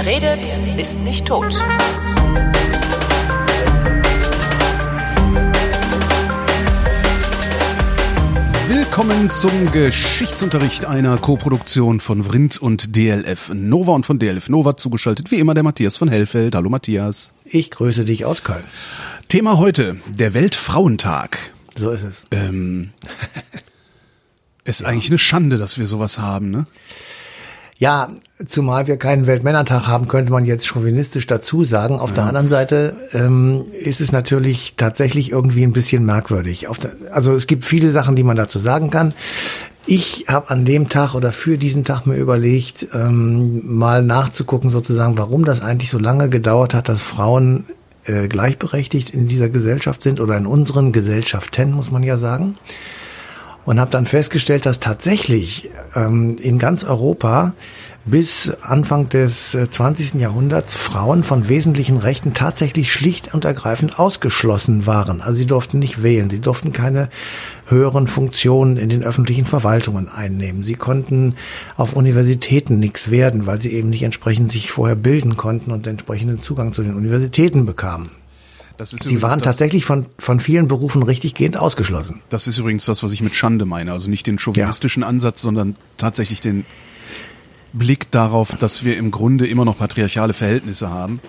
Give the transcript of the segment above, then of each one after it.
Wer redet, ist nicht tot. Willkommen zum Geschichtsunterricht einer Koproduktion von Vrindt und DLF Nova und von DLF Nova zugeschaltet wie immer der Matthias von Hellfeld. Hallo Matthias. Ich grüße dich aus Köln. Thema heute, der Weltfrauentag. So ist es. Ähm, ist eigentlich eine Schande, dass wir sowas haben, ne? Ja, zumal wir keinen Weltmännertag haben, könnte man jetzt chauvinistisch dazu sagen. Auf ja. der anderen Seite ähm, ist es natürlich tatsächlich irgendwie ein bisschen merkwürdig. Der, also es gibt viele Sachen, die man dazu sagen kann. Ich habe an dem Tag oder für diesen Tag mir überlegt, ähm, mal nachzugucken sozusagen, warum das eigentlich so lange gedauert hat, dass Frauen äh, gleichberechtigt in dieser Gesellschaft sind oder in unseren Gesellschaften, muss man ja sagen und habe dann festgestellt, dass tatsächlich ähm, in ganz Europa bis Anfang des 20. Äh, Jahrhunderts Frauen von wesentlichen Rechten tatsächlich schlicht und ergreifend ausgeschlossen waren. Also sie durften nicht wählen, sie durften keine höheren Funktionen in den öffentlichen Verwaltungen einnehmen. Sie konnten auf Universitäten nichts werden, weil sie eben nicht entsprechend sich vorher bilden konnten und entsprechenden Zugang zu den Universitäten bekamen. Sie waren tatsächlich von, von vielen Berufen richtiggehend ausgeschlossen. Das ist übrigens das, was ich mit Schande meine. Also nicht den chauvinistischen ja. Ansatz, sondern tatsächlich den Blick darauf, dass wir im Grunde immer noch patriarchale Verhältnisse haben.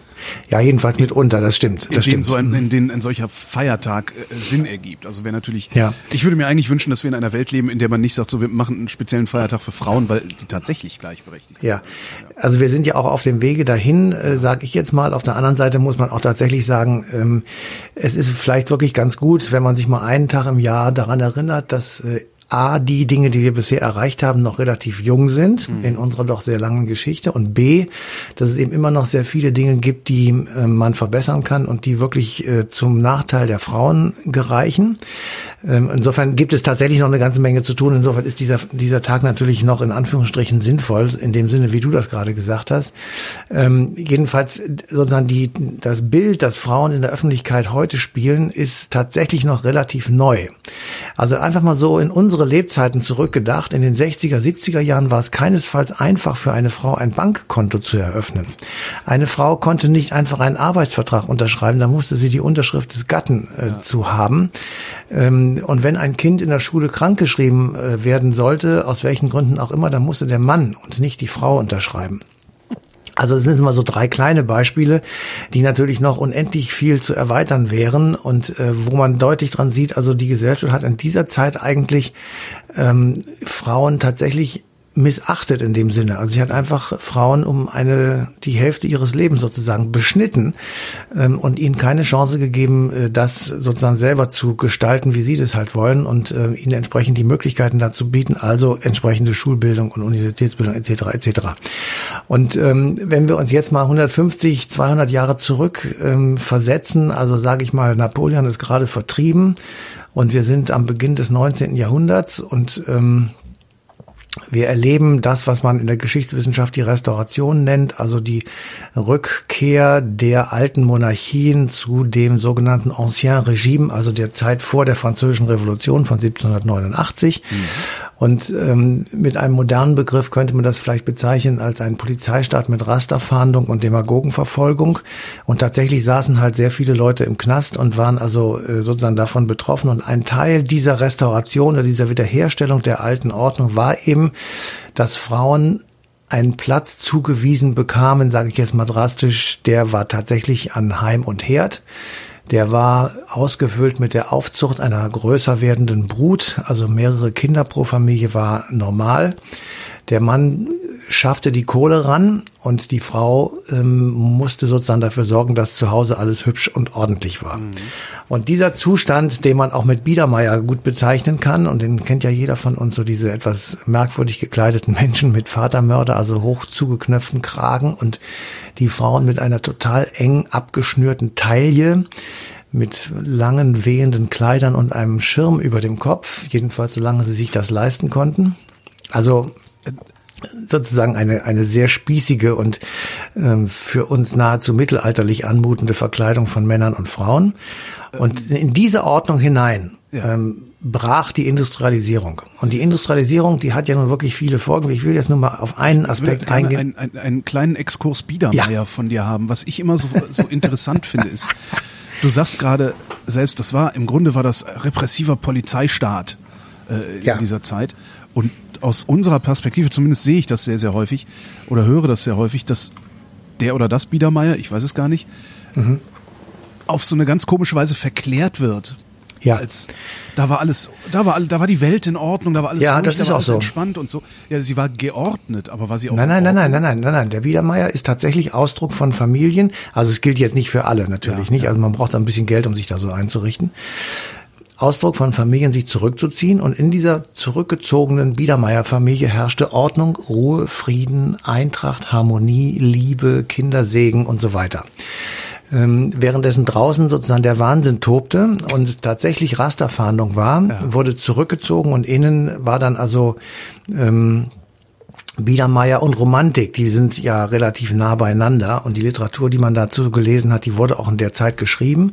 Ja, jedenfalls mitunter, das stimmt. Das in stimmt. so ein, in denen ein solcher Feiertag äh, Sinn ergibt. Also wäre natürlich, ja. ich würde mir eigentlich wünschen, dass wir in einer Welt leben, in der man nicht sagt, so wir machen einen speziellen Feiertag für Frauen, weil die tatsächlich gleichberechtigt ja. sind. Ja, also wir sind ja auch auf dem Wege dahin, äh, sage ich jetzt mal. Auf der anderen Seite muss man auch tatsächlich sagen, ähm, es ist vielleicht wirklich ganz gut, wenn man sich mal einen Tag im Jahr daran erinnert, dass äh, A, die Dinge, die wir bisher erreicht haben, noch relativ jung sind mhm. in unserer doch sehr langen Geschichte und B, dass es eben immer noch sehr viele Dinge gibt, die äh, man verbessern kann und die wirklich äh, zum Nachteil der Frauen gereichen. Ähm, insofern gibt es tatsächlich noch eine ganze Menge zu tun. Insofern ist dieser, dieser Tag natürlich noch in Anführungsstrichen sinnvoll, in dem Sinne, wie du das gerade gesagt hast. Ähm, jedenfalls sozusagen die, das Bild, das Frauen in der Öffentlichkeit heute spielen, ist tatsächlich noch relativ neu. Also einfach mal so in unsere Lebzeiten zurückgedacht. In den 60er, 70er Jahren war es keinesfalls einfach für eine Frau ein Bankkonto zu eröffnen. Eine Frau konnte nicht einfach einen Arbeitsvertrag unterschreiben, da musste sie die Unterschrift des Gatten äh, ja. zu haben. Ähm, und wenn ein Kind in der Schule krankgeschrieben äh, werden sollte, aus welchen Gründen auch immer, dann musste der Mann und nicht die Frau unterschreiben. Also es sind immer so drei kleine Beispiele, die natürlich noch unendlich viel zu erweitern wären und äh, wo man deutlich dran sieht, also die Gesellschaft hat in dieser Zeit eigentlich ähm, Frauen tatsächlich missachtet in dem Sinne. Also sie hat einfach Frauen um eine die Hälfte ihres Lebens sozusagen beschnitten ähm, und ihnen keine Chance gegeben, äh, das sozusagen selber zu gestalten, wie sie das halt wollen und äh, ihnen entsprechend die Möglichkeiten dazu bieten, also entsprechende Schulbildung und Universitätsbildung etc. etc. Und ähm, wenn wir uns jetzt mal 150, 200 Jahre zurück ähm, versetzen, also sage ich mal, Napoleon ist gerade vertrieben und wir sind am Beginn des 19. Jahrhunderts und ähm, wir erleben das, was man in der Geschichtswissenschaft die Restauration nennt, also die Rückkehr der alten Monarchien zu dem sogenannten Ancien Regime, also der Zeit vor der Französischen Revolution von 1789. Mhm. Und ähm, mit einem modernen Begriff könnte man das vielleicht bezeichnen als einen Polizeistaat mit Rasterfahndung und Demagogenverfolgung. Und tatsächlich saßen halt sehr viele Leute im Knast und waren also äh, sozusagen davon betroffen. Und ein Teil dieser Restauration oder dieser Wiederherstellung der alten Ordnung war eben, dass Frauen einen Platz zugewiesen bekamen, sage ich jetzt mal drastisch, der war tatsächlich an Heim und Herd. Der war ausgefüllt mit der Aufzucht einer größer werdenden Brut, also mehrere Kinder pro Familie war normal. Der Mann schaffte die Kohle ran und die Frau ähm, musste sozusagen dafür sorgen, dass zu Hause alles hübsch und ordentlich war. Mhm. Und dieser Zustand, den man auch mit Biedermeier gut bezeichnen kann, und den kennt ja jeder von uns, so diese etwas merkwürdig gekleideten Menschen mit Vatermörder, also hoch zugeknöpften Kragen und die Frauen mit einer total eng abgeschnürten Taille, mit langen wehenden Kleidern und einem Schirm über dem Kopf, jedenfalls solange sie sich das leisten konnten. Also sozusagen eine, eine sehr spießige und ähm, für uns nahezu mittelalterlich anmutende Verkleidung von Männern und Frauen. Und in diese Ordnung hinein Ja. ähm, brach die Industrialisierung. Und die Industrialisierung, die hat ja nun wirklich viele Folgen. Ich will jetzt nur mal auf einen Ich Aspekt gerne eingehen. einen, einen, einen kleinen Exkurs Biedermeier Ja. von dir haben. Was ich immer so, so interessant finde, ist, du sagst gerade selbst, das war, im Grunde war das repressiver Polizeistaat äh, in Ja. dieser Zeit. Und aus unserer Perspektive, zumindest sehe ich das sehr, sehr häufig oder höre das sehr häufig, dass der oder das Biedermeier, ich weiß es gar nicht, Mhm. auf so eine ganz komische Weise verklärt wird. Ja. Als da war alles, da war da war die Welt in Ordnung, da war alles Ja, ruhig, das da ist war auch alles so. entspannt und so. Ja, sie war geordnet, aber war sie auch Nein, in nein, nein, nein, nein, nein, nein, nein. Der Biedermeier ist tatsächlich Ausdruck von Familien. Also es gilt jetzt nicht für alle natürlich Ja, nicht. ja. Also man braucht ein bisschen Geld, um sich da so einzurichten. Ausdruck von Familien, sich zurückzuziehen. Und in dieser zurückgezogenen Biedermeier-Familie herrschte Ordnung, Ruhe, Frieden, Eintracht, Harmonie, Liebe, Kindersegen und so weiter. Ähm, währenddessen draußen sozusagen der Wahnsinn tobte und tatsächlich Rasterfahndung war, wurde zurückgezogen und innen war dann also ähm, Biedermeier und Romantik, die sind ja relativ nah beieinander und die Literatur, die man dazu gelesen hat, die wurde auch in der Zeit geschrieben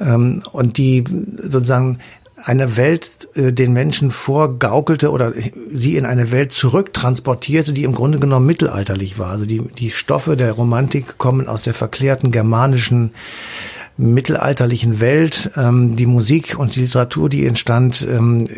ähm, und die sozusagen eine Welt äh, den Menschen vorgaukelte oder sie in eine Welt zurücktransportierte, die im Grunde genommen mittelalterlich war. Also die, die Stoffe der Romantik kommen aus der verklärten germanischen mittelalterlichen Welt. Ähm, die Musik und die Literatur, die entstand, ähm,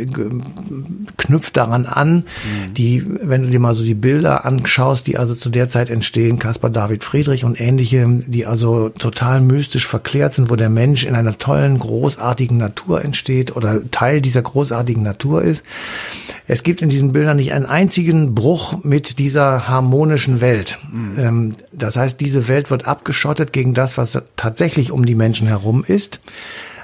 knüpft daran an. Die, wenn du dir mal so die Bilder anschaust, die also zu der Zeit entstehen, Caspar David Friedrich und ähnliche, die also total mystisch verklärt sind, wo der Mensch in einer tollen, großartigen Natur entsteht oder Teil dieser großartigen Natur ist. Es gibt in diesen Bildern nicht einen einzigen Bruch mit dieser harmonischen Welt. Ähm, das heißt, diese Welt wird abgeschottet gegen das, was tatsächlich um die Menschen herum ist.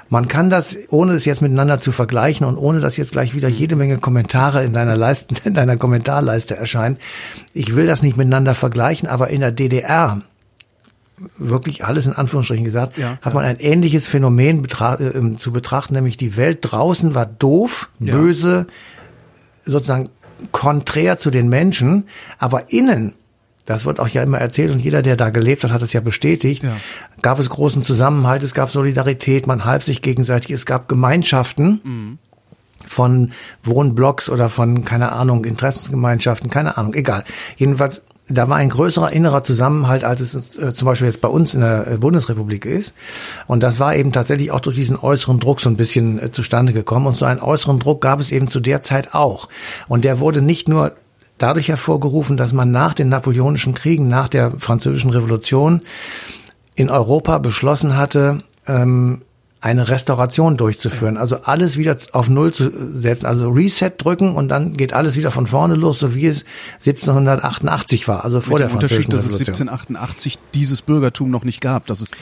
Man kann das, ohne es jetzt miteinander zu vergleichen und ohne dass jetzt gleich wieder jede Menge Kommentare in deiner Leisten, in deiner Kommentarleiste erscheinen. Ich will das nicht miteinander vergleichen, aber in der DDR wirklich alles in Anführungsstrichen gesagt, Ja, hat man ein ähnliches Phänomen betra äh, zu betrachten, nämlich die Welt draußen war doof, Ja. böse, sozusagen konträr zu den Menschen, aber innen, das wird auch ja immer erzählt und jeder, der da gelebt hat, hat es ja bestätigt, Ja. gab es großen Zusammenhalt, es gab Solidarität, man half sich gegenseitig, es gab Gemeinschaften von Wohnblocks oder von, keine Ahnung, Interessensgemeinschaften, keine Ahnung, egal. Jedenfalls, da war ein größerer innerer Zusammenhalt, als es äh, zum Beispiel jetzt bei uns in der äh, Bundesrepublik ist. Und das war eben tatsächlich auch durch diesen äußeren Druck so ein bisschen äh, zustande gekommen. Und so einen äußeren Druck gab es eben zu der Zeit auch. Und der wurde nicht nur dadurch hervorgerufen, dass man nach den napoleonischen Kriegen, nach der französischen Revolution in Europa beschlossen hatte, ähm, eine Restauration durchzuführen. Also alles wieder auf Null zu setzen. Also Reset drücken und dann geht alles wieder von vorne los, so wie es 1788 war, also vor Mit der dem Unterschied, französischen dass es Revolution. 1788 dieses Bürgertum noch nicht gab. Das ist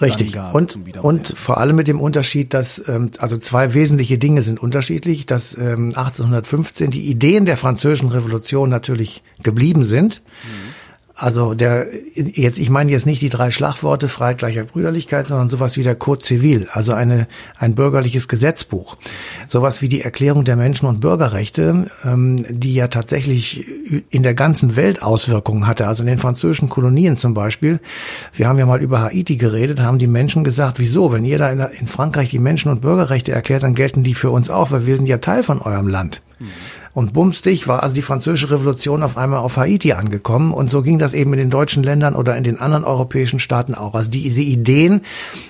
Richtig. Und, und vor allem mit dem Unterschied, dass ähm, also zwei wesentliche Dinge sind unterschiedlich, dass ähm, 1815 die Ideen der französischen Revolution natürlich geblieben sind. Also der jetzt ich meine jetzt nicht die drei Schlagworte Freiheit, Gleichheit, Brüderlichkeit, sondern sowas wie der Code Civil, also eine ein bürgerliches Gesetzbuch, sowas wie die Erklärung der Menschen- und Bürgerrechte, ähm, die ja tatsächlich in der ganzen Welt Auswirkungen hatte. Also in den französischen Kolonien zum Beispiel. Wir haben ja mal über Haiti geredet, haben die Menschen gesagt, wieso, wenn ihr da in Frankreich die Menschen- und Bürgerrechte erklärt, dann gelten die für uns auch, weil wir sind ja Teil von eurem Land. Und bumstig war also die französische Revolution auf einmal auf Haiti angekommen. Und so ging das eben in den deutschen Ländern oder in den anderen europäischen Staaten auch. Also die, diese Ideen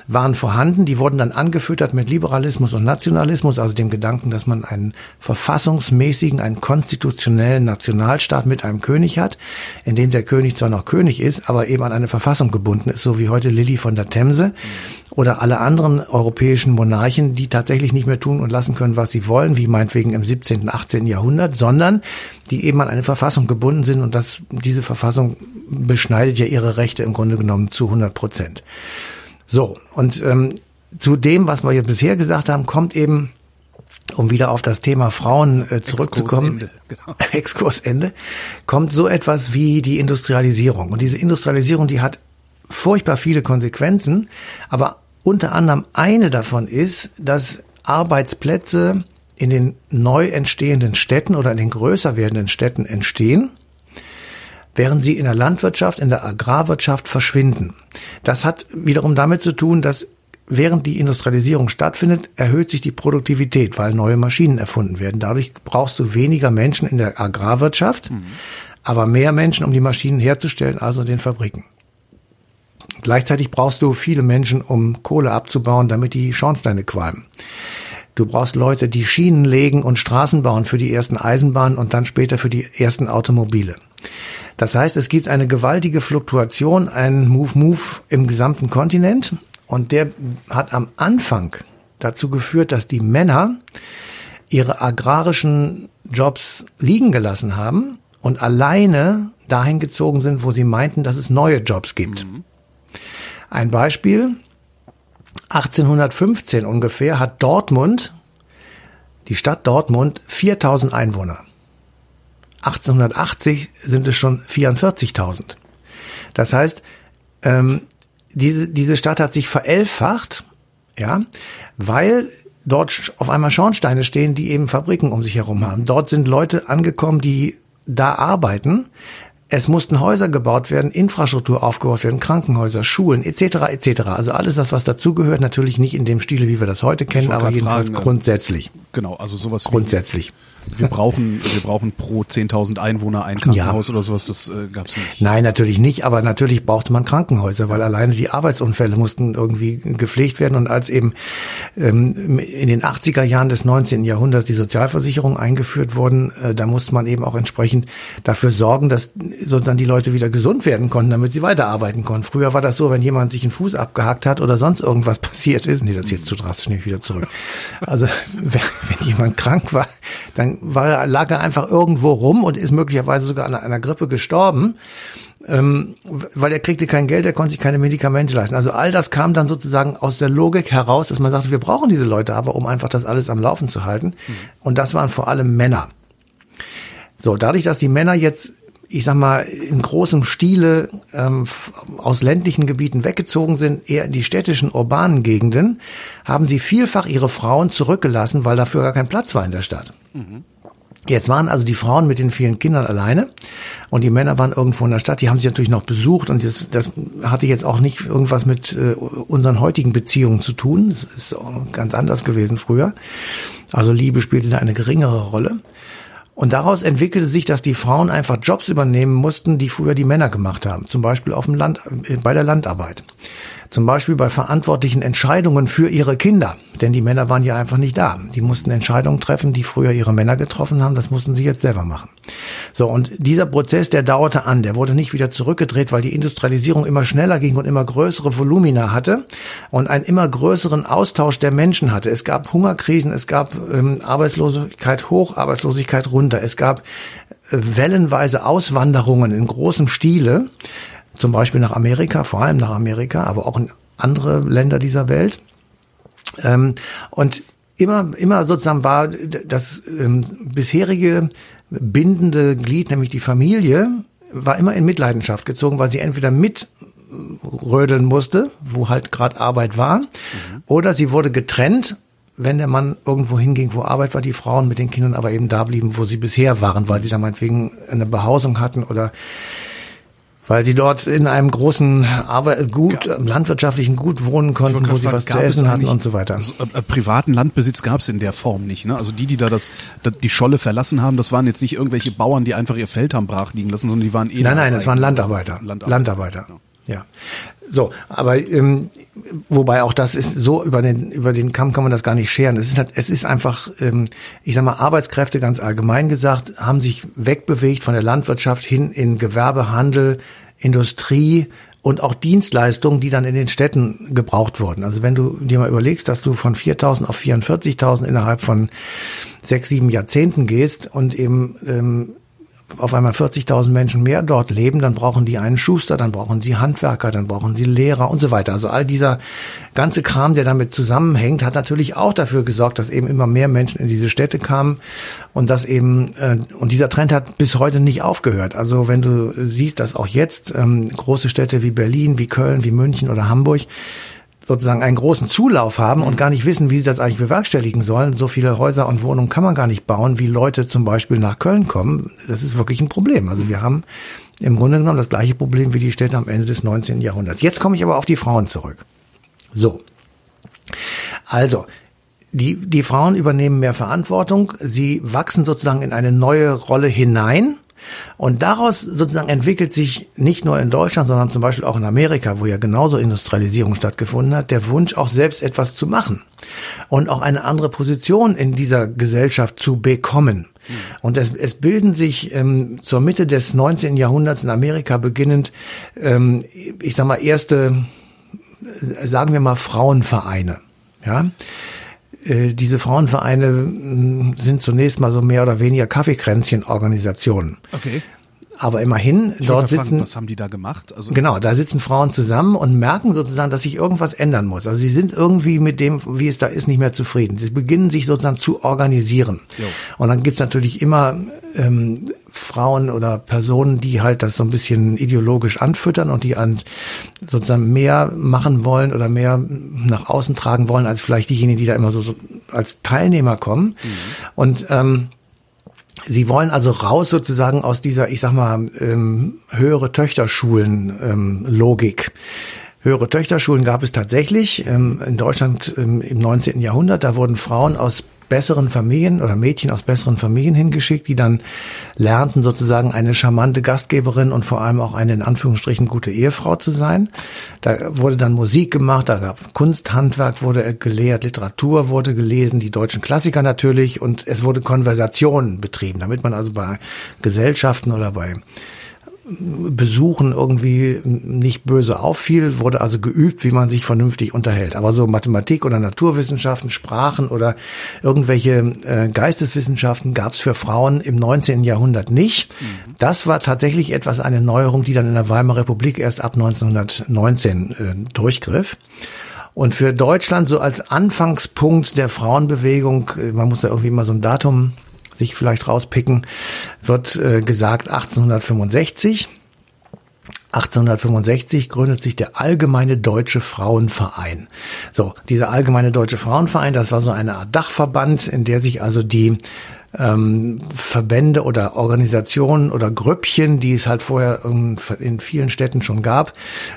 waren vorhanden, die wurden dann angefüttert mit Liberalismus und Nationalismus, also dem Gedanken, dass man einen verfassungsmäßigen, einen konstitutionellen Nationalstaat mit einem König hat, in dem der König zwar noch König ist, aber eben an eine Verfassung gebunden ist, so wie heute Lilly von der Themse oder alle anderen europäischen Monarchen, die tatsächlich nicht mehr tun und lassen können, was sie wollen, wie meinetwegen im 17., 18. Jahrhundert, sondern die eben an eine Verfassung gebunden sind und das, diese Verfassung beschneidet ja ihre Rechte im Grunde genommen zu 100 Prozent. So, und ähm, zu dem, was wir jetzt bisher gesagt haben, kommt eben, um wieder auf das Thema Frauen äh, zurückzukommen, Exkursende, genau. Exkursende, kommt so etwas wie die Industrialisierung. Und diese Industrialisierung, die hat furchtbar viele Konsequenzen, aber unter anderem eine davon ist, dass Arbeitsplätze in den neu entstehenden Städten oder in den größer werdenden Städten entstehen während sie in der Landwirtschaft, in der Agrarwirtschaft verschwinden. Das hat wiederum damit zu tun, dass während die Industrialisierung stattfindet, erhöht sich die Produktivität, weil neue Maschinen erfunden werden. Dadurch brauchst du weniger Menschen in der Agrarwirtschaft, mhm. aber mehr Menschen, um die Maschinen herzustellen, also in den Fabriken. Gleichzeitig brauchst du viele Menschen, um Kohle abzubauen, damit die Schornsteine qualmen. Du brauchst Leute, die Schienen legen und Straßen bauen für die ersten Eisenbahnen und dann später für die ersten Automobile. Das heißt, es gibt eine gewaltige Fluktuation, ein Move-Move im gesamten Kontinent und der hat am Anfang dazu geführt, dass die Männer ihre agrarischen Jobs liegen gelassen haben und alleine dahin gezogen sind, wo sie meinten, dass es neue Jobs gibt. Mhm. Ein Beispiel. 1815 ungefähr hat Dortmund, die Stadt Dortmund, 4000 Einwohner. 1880 sind es schon 44.000. Das heißt, ähm, diese, diese Stadt hat sich verelfacht, ja, weil dort auf einmal Schornsteine stehen, die eben Fabriken um sich herum haben. Dort sind Leute angekommen, die da arbeiten. Es mussten Häuser gebaut werden, Infrastruktur aufgebaut werden, Krankenhäuser, Schulen etc. etc. Also alles das, was dazugehört, natürlich nicht in dem Stile, wie wir das heute kennen, aber jedenfalls fragen, grundsätzlich. Genau, also sowas grundsätzlich. Wie wir brauchen, wir brauchen pro 10.000 Einwohner ein Krankenhaus ja. oder sowas, das äh, gab es nicht. Nein, natürlich nicht, aber natürlich brauchte man Krankenhäuser, weil alleine die Arbeitsunfälle mussten irgendwie gepflegt werden und als eben ähm, in den 80er Jahren des 19. Jahrhunderts die Sozialversicherung eingeführt wurden, äh, da musste man eben auch entsprechend dafür sorgen, dass sozusagen die Leute wieder gesund werden konnten, damit sie weiterarbeiten konnten. Früher war das so, wenn jemand sich einen Fuß abgehackt hat oder sonst irgendwas passiert ist, nee, das ist jetzt zu drastisch, nehme ich wieder zurück. Also wenn, wenn jemand krank war, dann war lag er einfach irgendwo rum und ist möglicherweise sogar an einer Grippe gestorben, ähm, weil er kriegte kein Geld, er konnte sich keine Medikamente leisten. Also all das kam dann sozusagen aus der Logik heraus, dass man sagte, wir brauchen diese Leute aber, um einfach das alles am Laufen zu halten. Mhm. Und das waren vor allem Männer. So, dadurch, dass die Männer jetzt ich sag mal, in großem Stile ähm, aus ländlichen Gebieten weggezogen sind, eher in die städtischen, urbanen Gegenden, haben sie vielfach ihre Frauen zurückgelassen, weil dafür gar kein Platz war in der Stadt. Mhm. Jetzt waren also die Frauen mit den vielen Kindern alleine und die Männer waren irgendwo in der Stadt. Die haben sie natürlich noch besucht und das, das hatte jetzt auch nicht irgendwas mit äh, unseren heutigen Beziehungen zu tun. Das ist ganz anders gewesen früher. Also Liebe spielte da eine geringere Rolle. Und daraus entwickelte sich, dass die Frauen einfach Jobs übernehmen mussten, die früher die Männer gemacht haben. Zum Beispiel auf dem Land, äh, bei der Landarbeit. Zum Beispiel bei verantwortlichen Entscheidungen für ihre Kinder. Denn die Männer waren ja einfach nicht da. Die mussten Entscheidungen treffen, die früher ihre Männer getroffen haben. Das mussten sie jetzt selber machen. So, und dieser Prozess, der dauerte an. Der wurde nicht wieder zurückgedreht, weil die Industrialisierung immer schneller ging und immer größere Volumina hatte und einen immer größeren Austausch der Menschen hatte. Es gab Hungerkrisen, es gab ähm, Arbeitslosigkeit hoch, Arbeitslosigkeit runter. Es gab äh, wellenweise Auswanderungen in großem Stile zum Beispiel nach Amerika, vor allem nach Amerika, aber auch in andere Länder dieser Welt. Ähm, und immer, immer sozusagen war das ähm, bisherige bindende Glied, nämlich die Familie, war immer in Mitleidenschaft gezogen, weil sie entweder mitrödeln musste, wo halt gerade Arbeit war, mhm. oder sie wurde getrennt, wenn der Mann irgendwo hinging, wo Arbeit war, die Frauen mit den Kindern aber eben da blieben, wo sie bisher waren, weil sie da meinetwegen eine Behausung hatten oder weil sie dort in einem großen Arbeit, gut, ja. landwirtschaftlichen Gut wohnen konnten, wo sie was zu essen hatten und so weiter. Also, äh, privaten Landbesitz gab es in der Form nicht. Ne? Also die, die da das, die Scholle verlassen haben, das waren jetzt nicht irgendwelche Bauern, die einfach ihr Feld haben brach liegen lassen, sondern die waren eh. Nein, nein, das waren Landarbeiter. Landarbeiter. Landarbeiter. Ja. So, aber ähm, wobei auch das ist so über den über den Kamm kann man das gar nicht scheren. Es ist halt, es ist einfach, ähm, ich sag mal, Arbeitskräfte ganz allgemein gesagt haben sich wegbewegt von der Landwirtschaft hin in Gewerbe, Handel, Industrie und auch Dienstleistungen, die dann in den Städten gebraucht wurden. Also wenn du dir mal überlegst, dass du von 4.000 auf 44.000 innerhalb von sechs, sieben Jahrzehnten gehst und eben ähm, auf einmal 40.000 Menschen mehr dort leben, dann brauchen die einen Schuster, dann brauchen sie Handwerker, dann brauchen sie Lehrer und so weiter. Also all dieser ganze Kram, der damit zusammenhängt, hat natürlich auch dafür gesorgt, dass eben immer mehr Menschen in diese Städte kamen und dass eben äh, und dieser Trend hat bis heute nicht aufgehört. Also wenn du siehst, dass auch jetzt ähm, große Städte wie Berlin, wie Köln, wie München oder Hamburg sozusagen einen großen Zulauf haben und mhm. gar nicht wissen, wie sie das eigentlich bewerkstelligen sollen. So viele Häuser und Wohnungen kann man gar nicht bauen, wie Leute zum Beispiel nach Köln kommen. Das ist wirklich ein Problem. Also wir haben Im Grunde genommen das gleiche Problem wie die Städte am Ende des 19. Jahrhunderts. Jetzt komme ich aber auf die Frauen zurück. So. Also, die, die Frauen übernehmen mehr Verantwortung. Sie wachsen sozusagen in eine neue Rolle hinein. Und daraus sozusagen entwickelt sich nicht nur in Deutschland, sondern zum Beispiel auch in Amerika, wo ja genauso Industrialisierung stattgefunden hat, der Wunsch, auch selbst etwas zu machen und auch eine andere Position in dieser Gesellschaft zu bekommen. Und es, es bilden sich ähm, zur Mitte des 19. Jahrhunderts in Amerika beginnend, ähm, ich sag mal, erste, äh, sagen wir mal, Frauenvereine. Ja, diese Frauenvereine mm, sind zunächst mal so mehr oder weniger Kaffeekränzchen-Organisationen. Okay. Aber immerhin, Ich dort fragen, sitzen, was haben die da gemacht? Also genau, da sitzen Frauen zusammen und merken sozusagen, dass sich irgendwas ändern muss. Also sie sind irgendwie mit dem, wie es da ist, nicht mehr zufrieden. Sie beginnen sich sozusagen zu organisieren. Jo. Und dann gibt's natürlich immer ähm, Frauen oder Personen, die halt das so ein bisschen ideologisch anfüttern und die an sozusagen mehr machen wollen oder mehr nach außen tragen wollen, als vielleicht diejenigen, die da immer so, so als Teilnehmer kommen. Und ähm, Sie wollen also raus sozusagen aus dieser, ich sag mal, ähm, höhere Töchterschulen-Logik. höhere Töchterschulen gab es tatsächlich ähm, in Deutschland ähm, im 19. Jahrhundert. Da wurden Frauen aus besseren Familien oder Mädchen aus besseren Familien hingeschickt, die dann lernten sozusagen eine charmante Gastgeberin und vor allem auch eine in Anführungsstrichen gute Ehefrau zu sein. Da wurde dann Musik gemacht, da gab Kunsthandwerk wurde gelehrt, Literatur wurde gelesen, die deutschen Klassiker natürlich und es wurde Konversation betrieben, damit man also bei Gesellschaften oder bei Besuchen irgendwie nicht böse auffiel, wurde also geübt, wie man sich vernünftig unterhält. Aber so Mathematik oder Naturwissenschaften, Sprachen oder irgendwelche äh, Geisteswissenschaften gab es für Frauen im 19. Jahrhundert nicht. Das war tatsächlich etwas eine Neuerung, die dann in der Weimarer Republik erst ab 1919 äh, durchgriff. Und für Deutschland so als Anfangspunkt der Frauenbewegung, äh, man muss da irgendwie mal so ein Datum sich vielleicht rauspicken, wird äh, gesagt 1865. 1865 gründet sich der Allgemeine Deutsche Frauenverein. So, dieser Allgemeine Deutsche Frauenverein, das war so eine Art Dachverband, in der sich also die ähm, Verbände oder Organisationen oder Grüppchen, die es halt vorher in, in vielen Städten schon gab,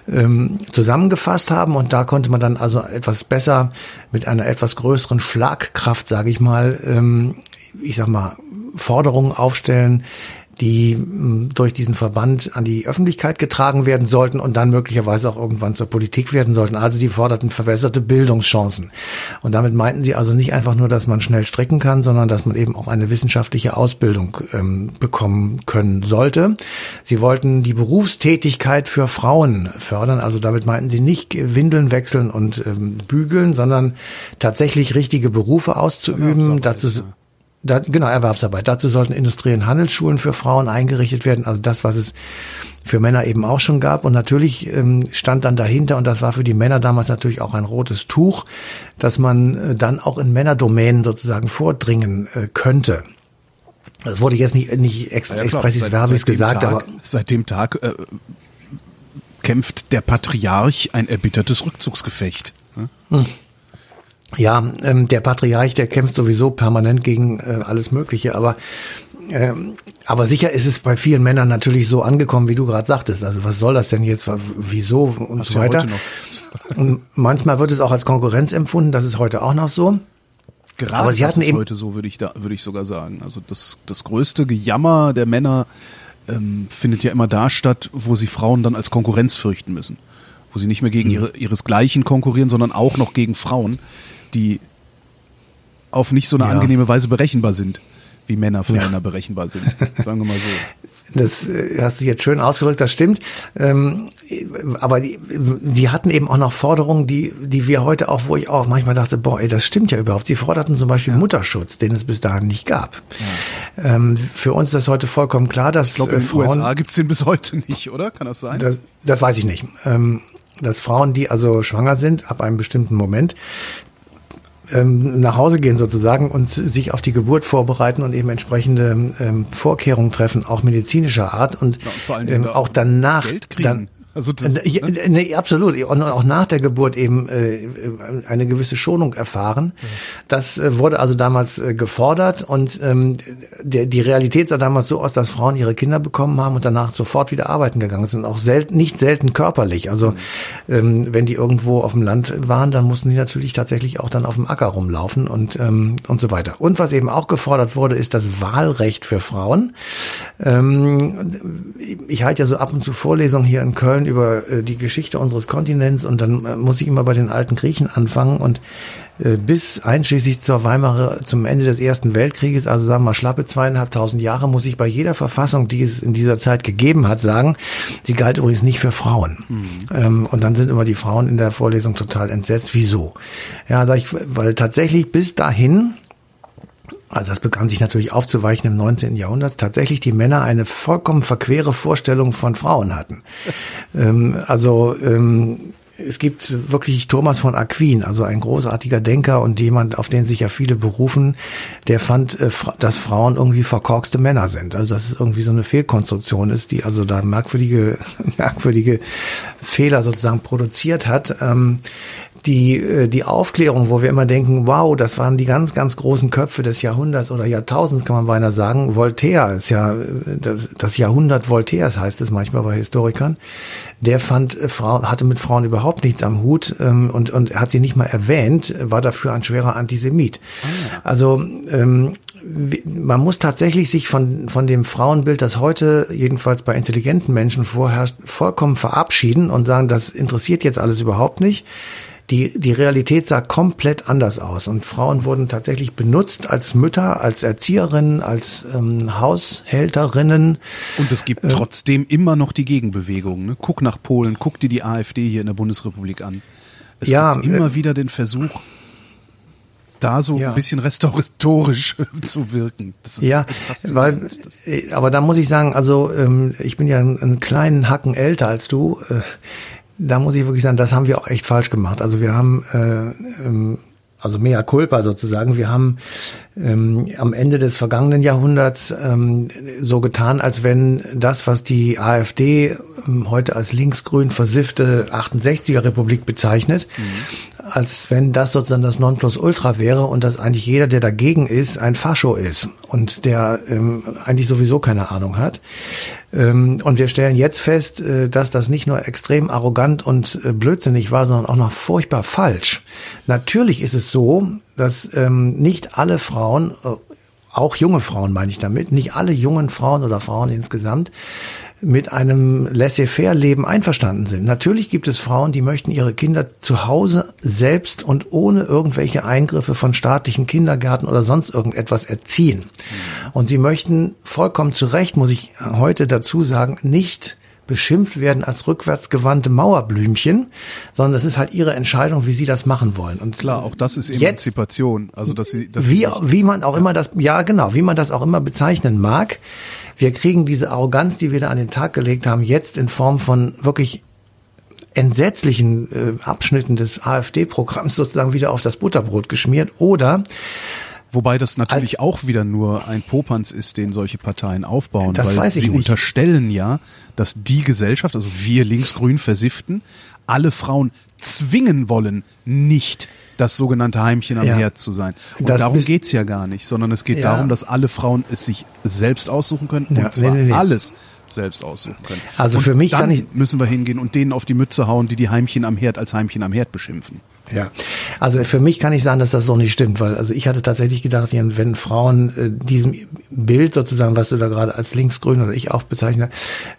ähm, zusammengefasst haben. Und da konnte man dann also etwas besser mit einer etwas größeren Schlagkraft, sage ich mal, ähm, ich sag mal, Forderungen aufstellen, die mh, durch diesen Verband an die Öffentlichkeit getragen werden sollten und dann möglicherweise auch irgendwann zur Politik werden sollten. Also die forderten verbesserte Bildungschancen. Und damit meinten sie also nicht einfach nur, dass man schnell stricken kann, sondern dass man eben auch eine wissenschaftliche Ausbildung ähm, bekommen können sollte. Sie wollten die Berufstätigkeit für Frauen fördern. Also damit meinten sie nicht Windeln wechseln und ähm, bügeln, sondern tatsächlich richtige Berufe auszuüben. Dazu ja. Da, genau, Erwerbsarbeit. Dazu sollten Industrie- und Handelsschulen für Frauen eingerichtet werden. Also das, was es für Männer eben auch schon gab. Und natürlich ähm, stand dann dahinter, und das war für die Männer damals natürlich auch ein rotes Tuch, dass man äh, dann auch in Männerdomänen sozusagen vordringen äh, könnte. Das wurde jetzt nicht, nicht ex Ja, seit- verbis gesagt, Tag, aber seit dem Tag äh, kämpft der Patriarch ein erbittertes Rückzugsgefecht. ne? Ja, ähm, der Patriarch, der kämpft sowieso permanent gegen äh, alles Mögliche, aber ähm, aber sicher ist es bei vielen Männern natürlich so angekommen, wie du gerade sagtest. Also was soll das denn jetzt? Wieso und Hast so weiter? Und manchmal wird es auch als Konkurrenz empfunden. Das ist heute auch noch so. Gerade Aber sie das hatten ist eben- heute so, würde ich da, würde ich sogar sagen. Also das, das größte Gejammer der Männer ähm, findet ja immer da statt, wo sie Frauen dann als Konkurrenz fürchten müssen. Wo sie nicht mehr gegen ihre, ihresgleichen konkurrieren, sondern auch noch gegen Frauen, die auf nicht so eine Ja. angenehme Weise berechenbar sind, wie Männer für Männer berechenbar sind. Sagen wir mal so. Das äh, hast du jetzt schön ausgedrückt, das stimmt. Ähm, aber die, sie hatten eben auch noch Forderungen, die, die wir heute auch, wo ich auch manchmal dachte, boah, ey, das stimmt ja überhaupt. Sie forderten zum Beispiel Mutterschutz, den es bis dahin nicht gab. Ähm, für uns ist das heute vollkommen klar, dass Ich glaube, äh, in den Frauen, USA gibt's den bis heute nicht, oder? Kann das sein? das, das weiß ich nicht. Ähm, dass Frauen, die also schwanger sind, ab einem bestimmten Moment, ähm, nach Hause gehen sozusagen und sich auf die Geburt vorbereiten und eben entsprechende ähm, Vorkehrungen treffen, auch medizinischer Art und Ja, ähm, auch danach Geld kriegen. dann Also das, ne? nee, absolut. Und auch nach der Geburt eben äh, eine gewisse Schonung erfahren. Das äh, wurde also damals äh, gefordert und ähm, der, die Realität sah damals so aus, dass Frauen ihre Kinder bekommen haben und danach sofort wieder arbeiten gegangen sind. Auch selten, nicht selten körperlich. Also ähm, wenn die irgendwo auf dem Land waren, dann mussten die natürlich tatsächlich auch dann auf dem Acker rumlaufen und ähm, und so weiter. Und was eben auch gefordert wurde, ist das Wahlrecht für Frauen. Ähm, ich halte ja so ab und zu Vorlesungen hier in Köln über äh, die Geschichte unseres Kontinents und dann äh, muss ich immer bei den alten Griechen anfangen und äh, bis einschließlich zur Weimarer, zum Ende des Ersten Weltkrieges, also sagen wir mal schlappe zweieinhalbtausend Jahre, muss ich bei jeder Verfassung, die es in dieser Zeit gegeben hat, sagen, sie galt übrigens nicht für Frauen. Mhm. Ähm, und dann sind immer die Frauen in der Vorlesung total entsetzt. Wieso? Ja, sag ich, weil tatsächlich bis dahin also das begann sich natürlich aufzuweichen im 19. Jahrhundert, tatsächlich die Männer eine vollkommen verquere Vorstellung von Frauen hatten. ähm, also ähm, es gibt wirklich Thomas von Aquin, also ein großartiger Denker und jemand, auf den sich ja viele berufen, der fand, äh, dass Frauen irgendwie verkorkste Männer sind. Also dass es irgendwie so eine Fehlkonstruktion ist, die also da merkwürdige, merkwürdige Fehler sozusagen produziert hat. Ähm, die, äh, die Aufklärung, wo wir immer denken, wow, das waren die ganz, ganz großen Köpfe des Jahrhunderts oder Jahrtausends, kann man beinahe sagen. Voltaire ist ja, äh, das Jahrhundert Voltaires heißt es manchmal bei Historikern. Der fand Frauen, hatte mit Frauen überhaupt nichts am Hut ähm, und, und hat sie nicht mal erwähnt, war dafür ein schwerer Antisemit. Ah. Also, ähm, man muss tatsächlich sich von, von dem Frauenbild, das heute jedenfalls bei intelligenten Menschen vorherrscht, vollkommen verabschieden und sagen, das interessiert jetzt alles überhaupt nicht die, die Realität sah komplett anders aus und Frauen wurden tatsächlich benutzt als Mütter, als Erzieherinnen, als ähm, Haushälterinnen. Und es gibt äh, trotzdem immer noch die Gegenbewegung. Ne? Guck nach Polen, guck dir die AfD hier in der Bundesrepublik an. Es ja, gibt immer äh, wieder den Versuch, da so ja. ein bisschen restauratorisch zu wirken. Das ist ja, echt faszinierend. Weil, äh, aber da muss ich sagen, also ähm, ich bin ja einen, einen kleinen Hacken älter als du. Äh, da muss ich wirklich sagen, das haben wir auch echt falsch gemacht. Also wir haben äh, ähm, also mea culpa sozusagen. Wir haben ähm, am Ende des vergangenen Jahrhunderts ähm, so getan, als wenn das, was die AfD ähm, heute als linksgrün versiffte 68er Republik bezeichnet, mhm. als wenn das sozusagen das Nonplusultra wäre und dass eigentlich jeder, der dagegen ist, ein Fascho ist und der ähm, eigentlich sowieso keine Ahnung hat. Ähm, und wir stellen jetzt fest, äh, dass das nicht nur extrem arrogant und äh, blödsinnig war, sondern auch noch furchtbar falsch. Natürlich ist es so, dass ähm, nicht alle Frauen, äh, auch junge Frauen meine ich damit, nicht alle jungen Frauen oder Frauen insgesamt mit einem Laissez-faire-Leben einverstanden sind. Natürlich gibt es Frauen, die möchten ihre Kinder zu Hause selbst und ohne irgendwelche Eingriffe von staatlichen Kindergärten oder sonst irgendetwas erziehen. Und sie möchten vollkommen zu Recht, muss ich heute dazu sagen, nicht beschimpft werden als rückwärtsgewandte Mauerblümchen, sondern es ist halt ihre Entscheidung, wie sie das machen wollen. Und klar, auch das ist Emanzipation. Jetzt, also dass sie, dass wie, sie wie man auch immer das, ja genau, wie man das auch immer bezeichnen mag. Wir kriegen diese Arroganz, die wir da an den Tag gelegt haben, jetzt in Form von wirklich entsetzlichen äh, Abschnitten des AfD-Programms sozusagen wieder auf das Butterbrot geschmiert oder Wobei das natürlich auch wieder nur ein Popanz ist, den solche Parteien aufbauen, das weil sie nicht. unterstellen ja, dass die Gesellschaft, also wir linksgrün Versifften, alle Frauen zwingen wollen, nicht das sogenannte Heimchen am ja. Herd zu sein. Und das darum geht's ja gar nicht, sondern es geht ja. darum, dass alle Frauen es sich selbst aussuchen können und ja, zwar nee, nee, alles selbst aussuchen können. Also und für mich dann kann ich müssen wir hingehen und denen auf die Mütze hauen, die die Heimchen am Herd als Heimchen am Herd beschimpfen. Ja, also für mich kann ich sagen, dass das so nicht stimmt, weil also ich hatte tatsächlich gedacht, wenn Frauen äh, diesem Bild sozusagen, was du da gerade als linksgrün oder ich auch bezeichne,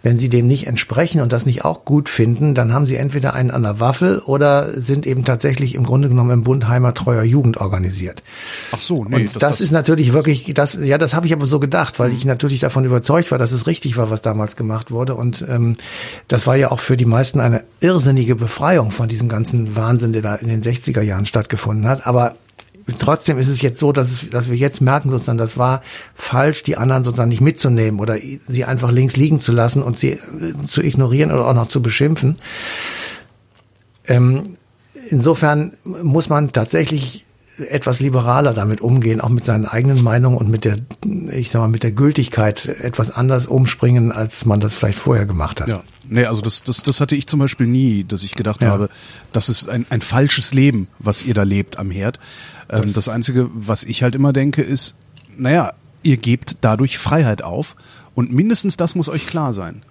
wenn sie dem nicht entsprechen und das nicht auch gut finden, dann haben sie entweder einen an der Waffel oder sind eben tatsächlich im Grunde genommen im Bund heimattreuer Jugend organisiert. Ach so, nee. Und das, das, das ist natürlich wirklich, das, ja, das habe ich aber so gedacht, weil mhm. ich natürlich davon überzeugt war, dass es richtig war, was damals gemacht wurde und ähm, das war ja auch für die meisten eine irrsinnige Befreiung von diesem ganzen Wahnsinn, der da in den 60er Jahren stattgefunden hat. Aber trotzdem ist es jetzt so, dass, es, dass wir jetzt merken, sozusagen, das war falsch, die anderen sozusagen nicht mitzunehmen oder sie einfach links liegen zu lassen und sie äh, zu ignorieren oder auch noch zu beschimpfen. Ähm, insofern muss man tatsächlich etwas liberaler damit umgehen, auch mit seinen eigenen Meinungen und mit der, ich sag mal, mit der Gültigkeit etwas anders umspringen, als man das vielleicht vorher gemacht hat. Ja. Nee, also das, das, das hatte ich zum Beispiel nie, dass ich gedacht ja. habe, das ist ein, ein falsches Leben, was ihr da lebt am Herd. Ähm, das, das Einzige, was ich halt immer denke, ist, naja, ihr gebt dadurch Freiheit auf und mindestens das muss euch klar sein.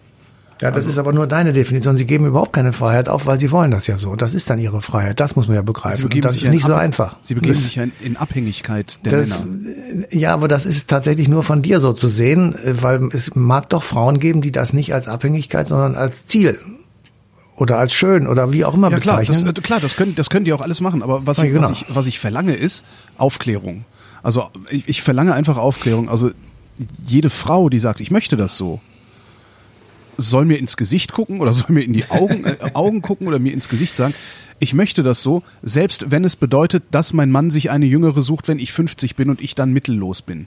Ja, das also, ist aber nur deine Definition. Sie geben überhaupt keine Freiheit auf, weil sie wollen das ja so. Das ist dann ihre Freiheit. Das muss man ja begreifen. das ist nicht so einfach. Sie begeben das, sich in Abhängigkeit der das, Männer. Ja, aber das ist tatsächlich nur von dir so zu sehen, weil es mag doch Frauen geben, die das nicht als Abhängigkeit, sondern als Ziel oder als schön oder wie auch immer ja, bezeichnen. Klar, das, äh, klar, das können, das können die auch alles machen. Aber was, ja, genau. was, ich, was ich verlange ist Aufklärung. Also ich, ich verlange einfach Aufklärung. Also jede Frau, die sagt, ich möchte das so, soll mir ins Gesicht gucken oder soll mir in die Augen, äh, Augen gucken oder mir ins Gesicht sagen, ich möchte das so, selbst wenn es bedeutet, dass mein Mann sich eine jüngere sucht, wenn ich 50 bin und ich dann mittellos bin.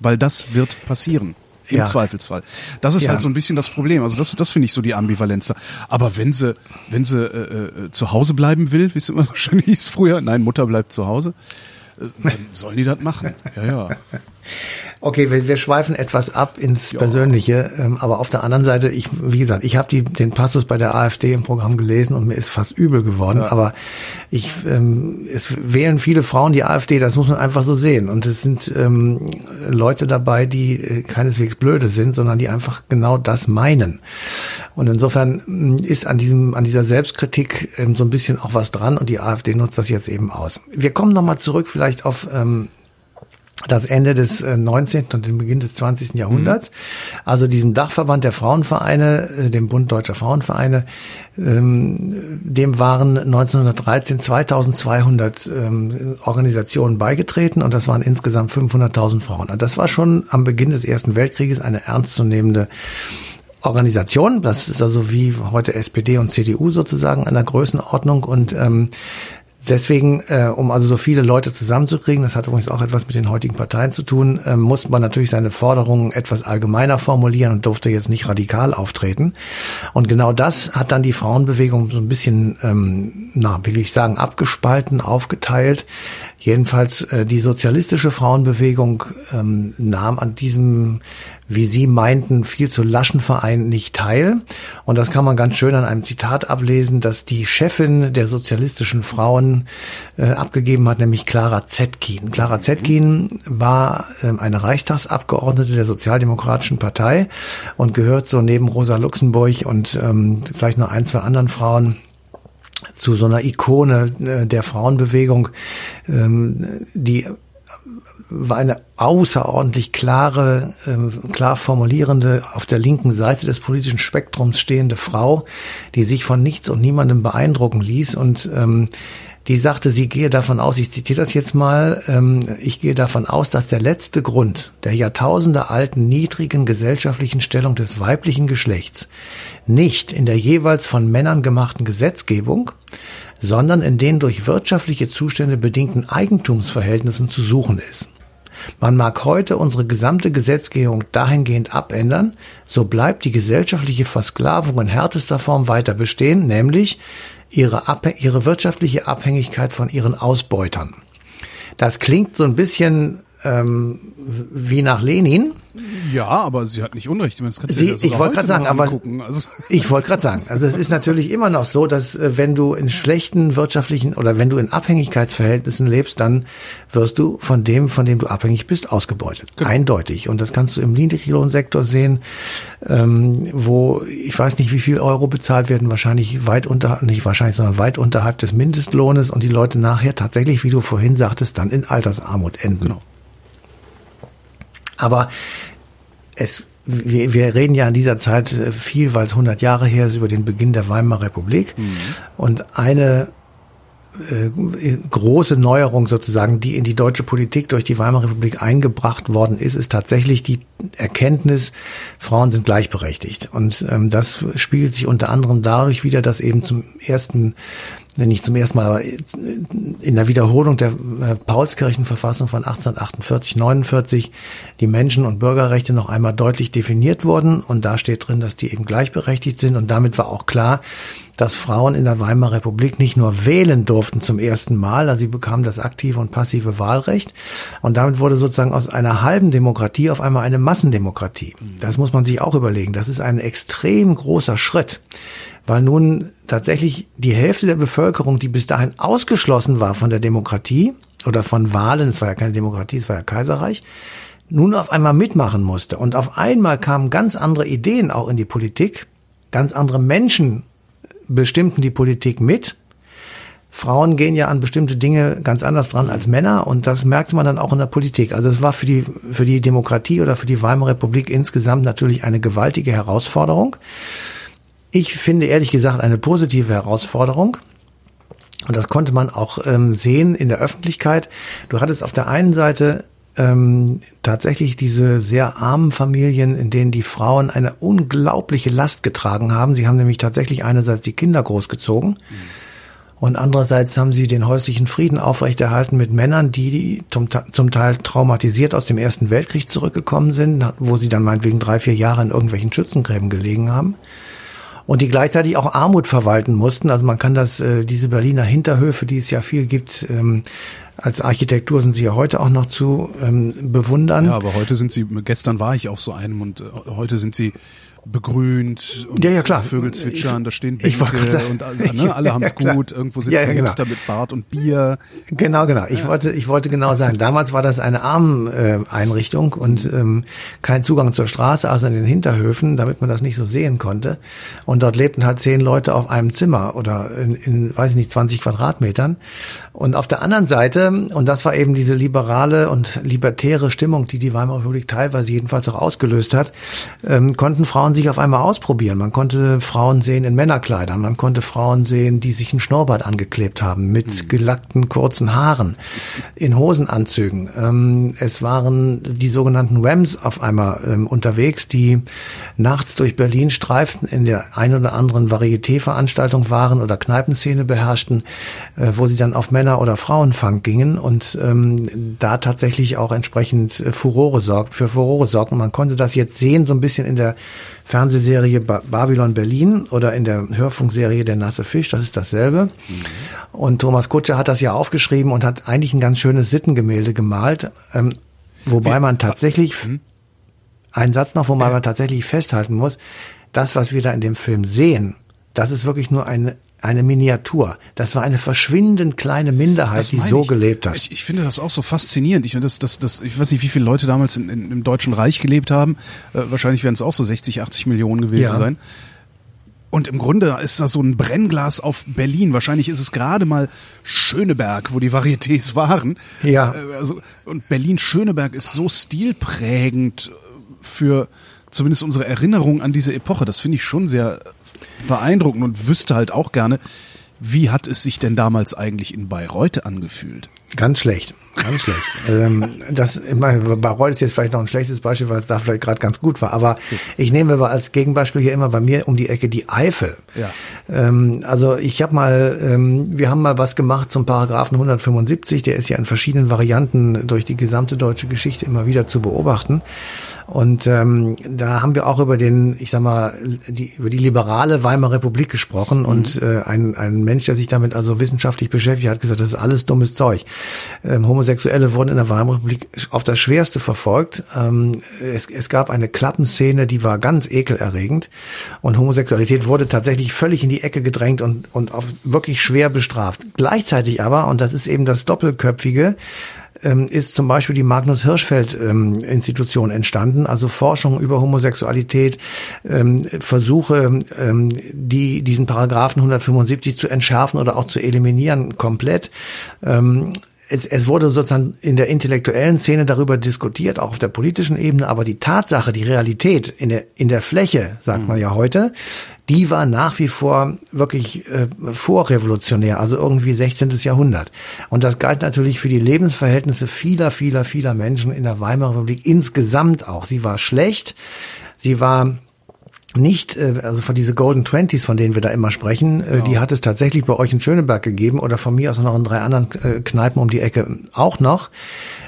Weil das wird passieren. Im ja. Zweifelsfall. Das ist ja. halt so ein bisschen das Problem. Also das, das finde ich so die Ambivalenz. Aber wenn sie, wenn sie äh, äh, zu Hause bleiben will, wie es immer so schön hieß früher, nein, Mutter bleibt zu Hause, äh, dann sollen die das machen. Ja, ja. Okay, wir, wir schweifen etwas ab ins ja. Persönliche, ähm, aber auf der anderen Seite, ich, wie gesagt, ich habe den Passus bei der AfD im Programm gelesen und mir ist fast übel geworden. Ja. Aber ich, ähm, es wählen viele Frauen die AfD, das muss man einfach so sehen. Und es sind ähm, Leute dabei, die äh, keineswegs blöde sind, sondern die einfach genau das meinen. Und insofern mm, ist an diesem, an dieser Selbstkritik ähm, so ein bisschen auch was dran und die AfD nutzt das jetzt eben aus. Wir kommen nochmal zurück vielleicht auf ähm, das Ende des 19. Äh, und den Beginn des 20. Jahrhunderts. Mhm. Also diesem Dachverband der Frauenvereine, äh, dem Bund Deutscher Frauenvereine, ähm, dem waren 1913 2200 ähm, Organisationen beigetreten und das waren insgesamt 500.000 Frauen. Also das war schon am Beginn des Ersten Weltkrieges eine ernstzunehmende Organisation. Das ist also wie heute SPD und CDU sozusagen an der Größenordnung und ähm, Deswegen, äh, um also so viele Leute zusammenzukriegen, das hat übrigens auch etwas mit den heutigen Parteien zu tun, äh, musste man natürlich seine Forderungen etwas allgemeiner formulieren und durfte jetzt nicht radikal auftreten. Und genau das hat dann die Frauenbewegung so ein bisschen, ähm, na, will ich sagen, abgespalten, aufgeteilt. Jedenfalls äh, die sozialistische Frauenbewegung ähm, nahm an diesem wie Sie meinten, viel zu laschen Verein nicht teil. Und das kann man ganz schön an einem Zitat ablesen, dass die Chefin der sozialistischen Frauen äh, abgegeben hat, nämlich Clara Zetkin. Clara Zetkin war äh, eine Reichstagsabgeordnete der Sozialdemokratischen Partei und gehört so neben Rosa Luxemburg und ähm, vielleicht noch ein, zwei anderen Frauen zu so einer Ikone äh, der Frauenbewegung, ähm, die war eine außerordentlich klare, äh, klar formulierende, auf der linken Seite des politischen Spektrums stehende Frau, die sich von nichts und niemandem beeindrucken ließ und ähm, die sagte, sie gehe davon aus, ich zitiere das jetzt mal, ähm, ich gehe davon aus, dass der letzte Grund der Jahrtausende alten niedrigen gesellschaftlichen Stellung des weiblichen Geschlechts nicht in der jeweils von Männern gemachten Gesetzgebung, sondern in den durch wirtschaftliche Zustände bedingten Eigentumsverhältnissen zu suchen ist. Man mag heute unsere gesamte Gesetzgebung dahingehend abändern, so bleibt die gesellschaftliche Versklavung in härtester Form weiter bestehen, nämlich ihre, ihre wirtschaftliche Abhängigkeit von ihren Ausbeutern. Das klingt so ein bisschen ähm, wie nach Lenin. Ja, aber sie hat nicht Unrecht. Sie, ja ich wollte gerade sagen, aber also. ich wollte gerade sagen, also es ist natürlich immer noch so, dass äh, wenn du in schlechten wirtschaftlichen oder wenn du in Abhängigkeitsverhältnissen lebst, dann wirst du von dem, von dem du abhängig bist, ausgebeutet. Genau. Eindeutig. Und das kannst du im Niedriglohnsektor sehen, ähm, wo ich weiß nicht, wie viel Euro bezahlt werden, wahrscheinlich weit unter, nicht wahrscheinlich, sondern weit unterhalb des Mindestlohnes und die Leute nachher tatsächlich, wie du vorhin sagtest, dann in Altersarmut enden. Genau. Aber es, wir, wir reden ja in dieser Zeit äh, viel, weil es 100 Jahre her ist, über den Beginn der Weimarer Republik. Mhm. Und eine äh, große Neuerung sozusagen, die in die deutsche Politik durch die Weimarer Republik eingebracht worden ist, ist tatsächlich die Erkenntnis, Frauen sind gleichberechtigt. Und ähm, das spiegelt sich unter anderem dadurch wieder, dass eben zum ersten nicht zum ersten Mal, aber in der Wiederholung der äh, Paulskirchenverfassung von 1848, 49 die Menschen- und Bürgerrechte noch einmal deutlich definiert wurden. Und da steht drin, dass die eben gleichberechtigt sind. Und damit war auch klar, dass Frauen in der Weimarer Republik nicht nur wählen durften zum ersten Mal, also sie bekamen das aktive und passive Wahlrecht. Und damit wurde sozusagen aus einer halben Demokratie auf einmal eine Massendemokratie. Das muss man sich auch überlegen. Das ist ein extrem großer Schritt weil nun tatsächlich die Hälfte der Bevölkerung, die bis dahin ausgeschlossen war von der Demokratie oder von Wahlen, es war ja keine Demokratie, es war ja Kaiserreich, nun auf einmal mitmachen musste. Und auf einmal kamen ganz andere Ideen auch in die Politik, ganz andere Menschen bestimmten die Politik mit. Frauen gehen ja an bestimmte Dinge ganz anders dran als Männer und das merkte man dann auch in der Politik. Also es war für die, für die Demokratie oder für die Weimarer Republik insgesamt natürlich eine gewaltige Herausforderung ich finde ehrlich gesagt eine positive Herausforderung. Und das konnte man auch ähm, sehen in der Öffentlichkeit. Du hattest auf der einen Seite ähm, tatsächlich diese sehr armen Familien, in denen die Frauen eine unglaubliche Last getragen haben. Sie haben nämlich tatsächlich einerseits die Kinder großgezogen mhm. und andererseits haben sie den häuslichen Frieden aufrechterhalten mit Männern, die zum, zum Teil traumatisiert aus dem Ersten Weltkrieg zurückgekommen sind, wo sie dann meinetwegen drei, vier Jahre in irgendwelchen Schützengräben gelegen haben und die gleichzeitig auch Armut verwalten mussten. Also man kann das, äh, diese Berliner Hinterhöfe, die es ja viel gibt, ähm, als Architektur sind sie ja heute auch noch zu ähm, bewundern. Ja, aber heute sind sie, gestern war ich auf so einem und äh, heute sind sie begrünt und ja, ja, klar. Vögel zwitschern, ich, da stehen Bänke und also, ne, alle haben es ja, gut, irgendwo sitzen ja, ja, genau. Hipster mit Bart und Bier. Genau, genau. Ich ja. wollte, ich wollte genau sagen, damals war das eine Armeneinrichtung und ähm, kein Zugang zur Straße, also in den Hinterhöfen, damit man das nicht so sehen konnte. Und dort lebten halt zehn Leute auf einem Zimmer oder in, in weiß ich nicht, 20 Quadratmetern. Und auf der anderen Seite, und das war eben diese liberale und libertäre Stimmung, die die Weimarer Republik teilweise jedenfalls auch ausgelöst hat, ähm, konnten Frauen sich auf einmal ausprobieren. Man konnte Frauen sehen in Männerkleidern, man konnte Frauen sehen, die sich ein Schnurrbart angeklebt haben mit hm. gelackten kurzen Haaren, in Hosenanzügen. Ähm, es waren die sogenannten Whams auf einmal ähm, unterwegs, die nachts durch Berlin streiften, in der ein oder anderen Varieté-Veranstaltung waren oder Kneipenszene beherrschten, äh, wo sie dann auf Männer- oder Frauenfang gingen und ähm, da tatsächlich auch entsprechend äh, Furore sorgt, für Furore sorgten. Man konnte das jetzt sehen, so ein bisschen in der Fernsehserie ba Babylon Berlin oder in der Hörfunkserie Der nasse Fisch, das ist dasselbe. Mhm. Und Thomas Kutscher hat das ja aufgeschrieben und hat eigentlich ein ganz schönes Sittengemälde gemalt, ähm, wobei Wie, man tatsächlich, hm? einen Satz noch, wo man tatsächlich festhalten muss, das, was wir da in dem Film sehen, das ist wirklich nur eine eine Miniatur. Das war eine verschwindend kleine Minderheit, die so ich. gelebt hat. Ich, ich finde das auch so faszinierend. Ich, das, das, das, ich weiß nicht, wie viele Leute damals in, in, im Deutschen Reich gelebt haben. Äh, wahrscheinlich werden es auch so 60, 80 Millionen gewesen ja. sein. Und im Grunde ist das so ein Brennglas auf Berlin. Wahrscheinlich ist es gerade mal Schöneberg, wo die Varietés waren. Ja. Äh, also, und Berlin-Schöneberg ist so stilprägend für zumindest unsere Erinnerung an diese Epoche. Das finde ich schon sehr beeindruckend und wüsste halt auch gerne, wie hat es sich denn damals eigentlich in Bayreuth angefühlt? Ganz schlecht. Ganz schlecht. ähm, das, ich meine, Bayreuth ist jetzt vielleicht noch ein schlechtes Beispiel, weil es da vielleicht gerade ganz gut war. Aber ich nehme aber als Gegenbeispiel hier immer bei mir um die Ecke die Eifel. Ja. Ähm, also ich habe mal, ähm, wir haben mal was gemacht zum Paragraphen 175. Der ist ja in verschiedenen Varianten durch die gesamte deutsche Geschichte immer wieder zu beobachten. Und ähm, da haben wir auch über den, ich sag mal, die, über die liberale Weimarer Republik gesprochen mhm. und äh, ein, ein Mensch, der sich damit also wissenschaftlich beschäftigt, hat gesagt, das ist alles dummes Zeug. Ähm, Homosexuelle wurden in der Weimarer Republik auf das Schwerste verfolgt. Ähm, es, es gab eine Klappenszene, die war ganz ekelerregend und Homosexualität wurde tatsächlich völlig in die Ecke gedrängt und, und auch wirklich schwer bestraft. Gleichzeitig aber, und das ist eben das Doppelköpfige, ähm, ist zum Beispiel die Magnus Hirschfeld ähm, Institution entstanden, also Forschung über Homosexualität, ähm, Versuche, ähm, die diesen Paragraphen 175 zu entschärfen oder auch zu eliminieren komplett. Es, es wurde sozusagen in der intellektuellen Szene darüber diskutiert, auch auf der politischen Ebene, aber die Tatsache, die Realität in der, in der Fläche, sagt mhm. man ja heute, die war nach wie vor wirklich äh, vorrevolutionär, also irgendwie 16. Jahrhundert. Und das galt natürlich für die Lebensverhältnisse vieler, vieler, vieler Menschen in der Weimarer Republik insgesamt auch. Sie war schlecht, sie war nicht, äh, also von diese Golden Twenties, von denen wir da immer sprechen, äh, genau. die hat es tatsächlich bei euch in Schöneberg gegeben oder von mir aus noch in drei anderen äh, Kneipen um die Ecke auch noch.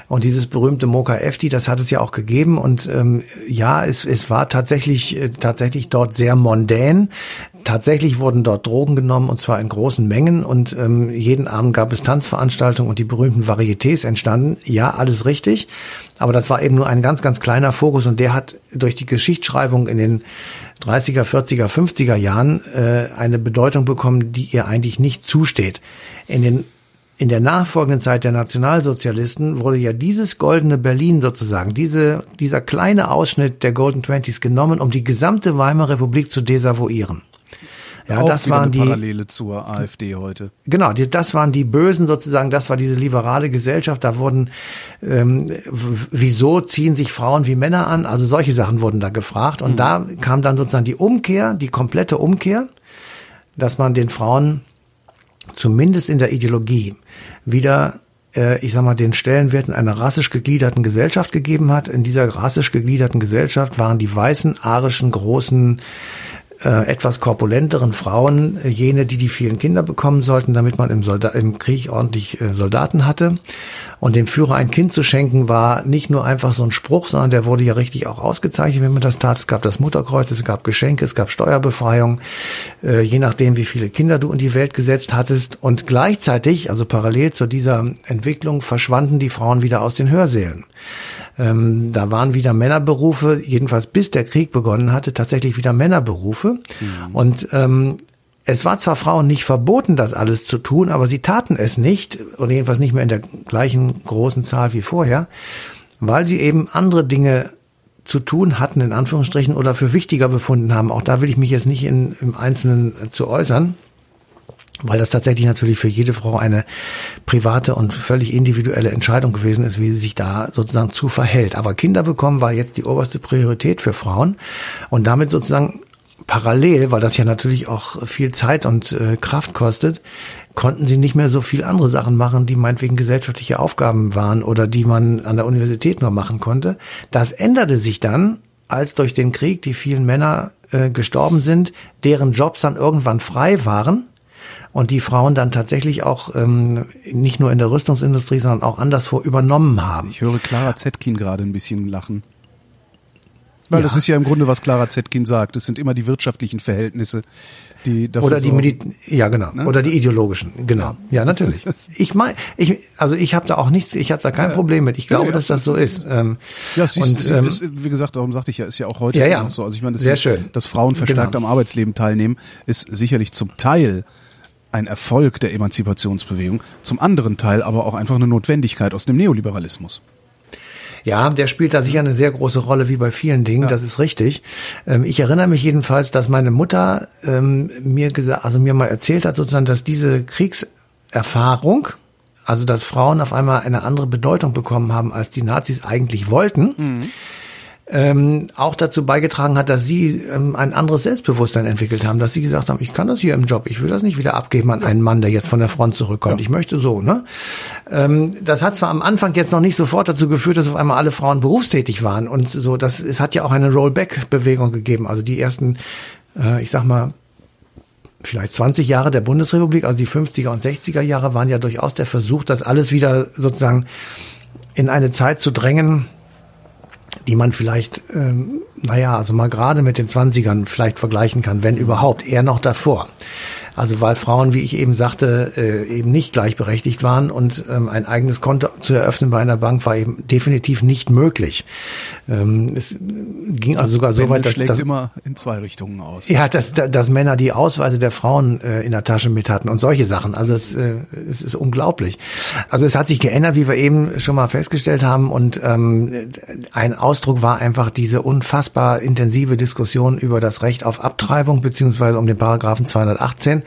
Und dieses berühmte Mocha Efti, das hat es ja auch gegeben. Und ähm, ja, es, es war tatsächlich, äh, tatsächlich dort sehr mondän. Tatsächlich wurden dort Drogen genommen und zwar in großen Mengen und ähm, jeden Abend gab es Tanzveranstaltungen und die berühmten Varietés entstanden. Ja, alles richtig, aber das war eben nur ein ganz, ganz kleiner Fokus und der hat durch die Geschichtsschreibung in den 30er, 40er, 50er Jahren äh, eine Bedeutung bekommen, die ihr eigentlich nicht zusteht. In den in der nachfolgenden Zeit der Nationalsozialisten wurde ja dieses goldene Berlin sozusagen, diese, dieser kleine Ausschnitt der Golden Twenties genommen, um die gesamte Weimarer Republik zu desavouieren. Ja, Auch das waren die Parallele zur AfD heute. Genau, die, das waren die Bösen sozusagen. Das war diese liberale Gesellschaft. Da wurden, ähm, wieso ziehen sich Frauen wie Männer an? Also solche Sachen wurden da gefragt. Und mhm. da kam dann sozusagen die Umkehr, die komplette Umkehr, dass man den Frauen zumindest in der Ideologie wieder äh, ich sag mal, den Stellenwert in einer rassisch gegliederten Gesellschaft gegeben hat. In dieser rassisch gegliederten Gesellschaft waren die weißen, arischen, großen äh, etwas korpulenteren Frauen äh, jene, die die vielen Kinder bekommen sollten, damit man im, Soldat im Krieg ordentlich äh, Soldaten hatte. Und dem Führer ein Kind zu schenken war nicht nur einfach so ein Spruch, sondern der wurde ja richtig auch ausgezeichnet, wenn man das tat. Es gab das Mutterkreuz, es gab Geschenke, es gab Steuerbefreiung, äh, je nachdem, wie viele Kinder du in die Welt gesetzt hattest. Und gleichzeitig, also parallel zu dieser Entwicklung, verschwanden die Frauen wieder aus den Hörsälen. Ähm, da waren wieder Männerberufe, jedenfalls bis der Krieg begonnen hatte, tatsächlich wieder Männerberufe. Mhm. Und ähm, es war zwar Frauen nicht verboten, das alles zu tun, aber sie taten es nicht, oder jedenfalls nicht mehr in der gleichen großen Zahl wie vorher, weil sie eben andere Dinge zu tun hatten, in Anführungsstrichen, oder für wichtiger befunden haben. Auch da will ich mich jetzt nicht in, im Einzelnen zu äußern weil das tatsächlich natürlich für jede Frau eine private und völlig individuelle Entscheidung gewesen ist, wie sie sich da sozusagen zu verhält. Aber Kinder bekommen war jetzt die oberste Priorität für Frauen und damit sozusagen parallel, weil das ja natürlich auch viel Zeit und äh, Kraft kostet, konnten sie nicht mehr so viel andere Sachen machen, die meinetwegen gesellschaftliche Aufgaben waren oder die man an der Universität nur machen konnte. Das änderte sich dann, als durch den Krieg die vielen Männer äh, gestorben sind, deren Jobs dann irgendwann frei waren und die Frauen dann tatsächlich auch ähm, nicht nur in der Rüstungsindustrie, sondern auch anderswo übernommen haben. Ich höre Clara Zetkin gerade ein bisschen lachen. Weil ja. das ist ja im Grunde, was Clara Zetkin sagt. Es sind immer die wirtschaftlichen Verhältnisse, die dafür oder die Medi ja genau ne? oder die ideologischen genau ja, ja natürlich ich meine ich also ich habe da auch nichts ich habe da kein ja, Problem mit ich glaube dass das so ist ähm, ja siehst, und ähm, ist, wie gesagt darum sagte ich ja ist ja auch heute ja, ja. so also ich meine sehr ist, schön dass Frauen verstärkt genau. am Arbeitsleben teilnehmen ist sicherlich zum Teil ein Erfolg der Emanzipationsbewegung, zum anderen Teil aber auch einfach eine Notwendigkeit aus dem Neoliberalismus. Ja, der spielt da sicher eine sehr große Rolle, wie bei vielen Dingen, ja. das ist richtig. Ähm, ich erinnere mich jedenfalls, dass meine Mutter ähm, mir gesagt, also mir mal erzählt hat, sozusagen, dass diese Kriegserfahrung, also dass Frauen auf einmal eine andere Bedeutung bekommen haben, als die Nazis eigentlich wollten. Mhm ähm, auch dazu beigetragen hat, dass sie ähm, ein anderes Selbstbewusstsein entwickelt haben, dass sie gesagt haben, ich kann das hier im Job, ich will das nicht wieder abgeben an einen Mann, der jetzt von der Front zurückkommt. Ja. Ich möchte so, ne? Ähm, das hat zwar am Anfang jetzt noch nicht sofort dazu geführt, dass auf einmal alle Frauen berufstätig waren und so, das, es hat ja auch eine Rollback-Bewegung gegeben. Also die ersten, äh, ich sag mal, vielleicht 20 Jahre der Bundesrepublik, also die 50er und 60er Jahre waren ja durchaus der Versuch, das alles wieder sozusagen in eine Zeit zu drängen, die man vielleicht, ähm, naja, also mal gerade mit den Zwanzigern vielleicht vergleichen kann, wenn überhaupt, eher noch davor. Also weil Frauen, wie ich eben sagte, äh, eben nicht gleichberechtigt waren und ähm, ein eigenes Konto zu eröffnen bei einer Bank war eben definitiv nicht möglich. Ähm, es ging also sogar so weit, dass das immer in zwei Richtungen aus. Ja, dass, dass Männer die Ausweise der Frauen äh, in der Tasche mit hatten und solche Sachen. Also es, äh, es ist unglaublich. Also es hat sich geändert, wie wir eben schon mal festgestellt haben. Und ähm, ein Ausdruck war einfach diese unfassbar intensive Diskussion über das Recht auf Abtreibung beziehungsweise um den Paragraphen 218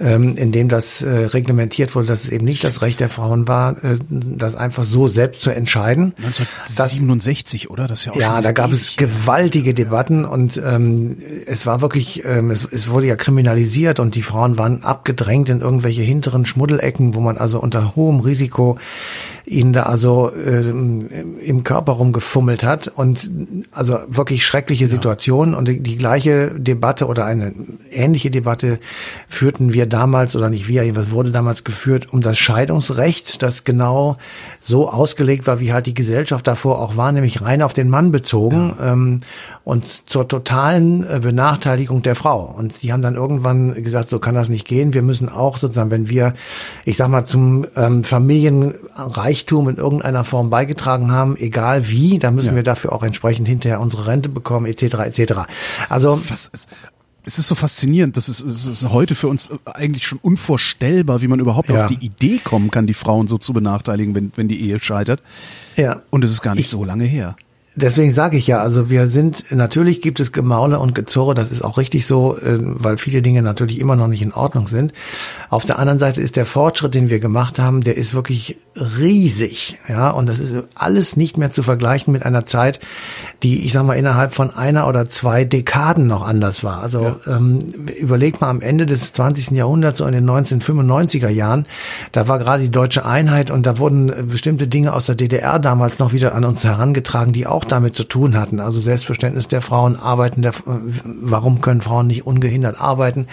ähm, in dem das äh, reglementiert wurde, dass es eben nicht das Recht der Frauen war, äh, das einfach so selbst zu entscheiden. 1967, das, oder? Das ist ja auch Ja, da gab es gewaltige Debatten und ähm, es war wirklich, ähm, es, es wurde ja kriminalisiert und die Frauen waren abgedrängt in irgendwelche hinteren Schmuddelecken, wo man also unter hohem Risiko ihnen da also äh, im Körper rumgefummelt hat und also wirklich schreckliche Situation und die, die, gleiche Debatte oder eine ähnliche Debatte führten wir damals oder nicht wir, was wurde damals geführt um das Scheidungsrecht, das genau so ausgelegt war, wie halt die Gesellschaft davor auch war, nämlich rein auf den Mann bezogen ja. ähm, und zur totalen äh, Benachteiligung der Frau. Und die haben dann irgendwann gesagt, so kann das nicht gehen. Wir müssen auch sozusagen, wenn wir, ich sag mal, zum ähm, Familienreichtum in irgendeiner Form beigetragen haben, egal wie, dann müssen ja. wir dafür auch entsprechend hinterher unsere Rente bekommen, etc. etc. Also was, es ist so faszinierend, das ist, es ist heute für uns eigentlich schon unvorstellbar, wie man überhaupt ja. auf die Idee kommen kann, die Frauen so zu benachteiligen, wenn, wenn die Ehe scheitert. Ja. Und es ist gar nicht ich, so lange her. Deswegen sage ich ja, also wir sind, natürlich gibt es Gemaule und Gezurre, das ist auch richtig so, äh, weil viele Dinge natürlich immer noch nicht in Ordnung sind. Auf der anderen Seite ist der Fortschritt, den wir gemacht haben, der ist wirklich riesig, ja, und das ist alles nicht mehr zu vergleichen mit einer Zeit, die, ich sag mal, innerhalb von einer oder zwei Dekaden noch anders war. Also ja. ähm, überlegt mal am Ende des 20. Jahrhunderts, so in den 1995er Jahren, da war gerade die deutsche Einheit und da wurden bestimmte Dinge aus der DDR damals noch wieder an uns herangetragen, die auch auch damit zu tun hatten. Also Selbstverständnis der Frauen, Arbeiten der, warum können Frauen nicht ungehindert arbeiten?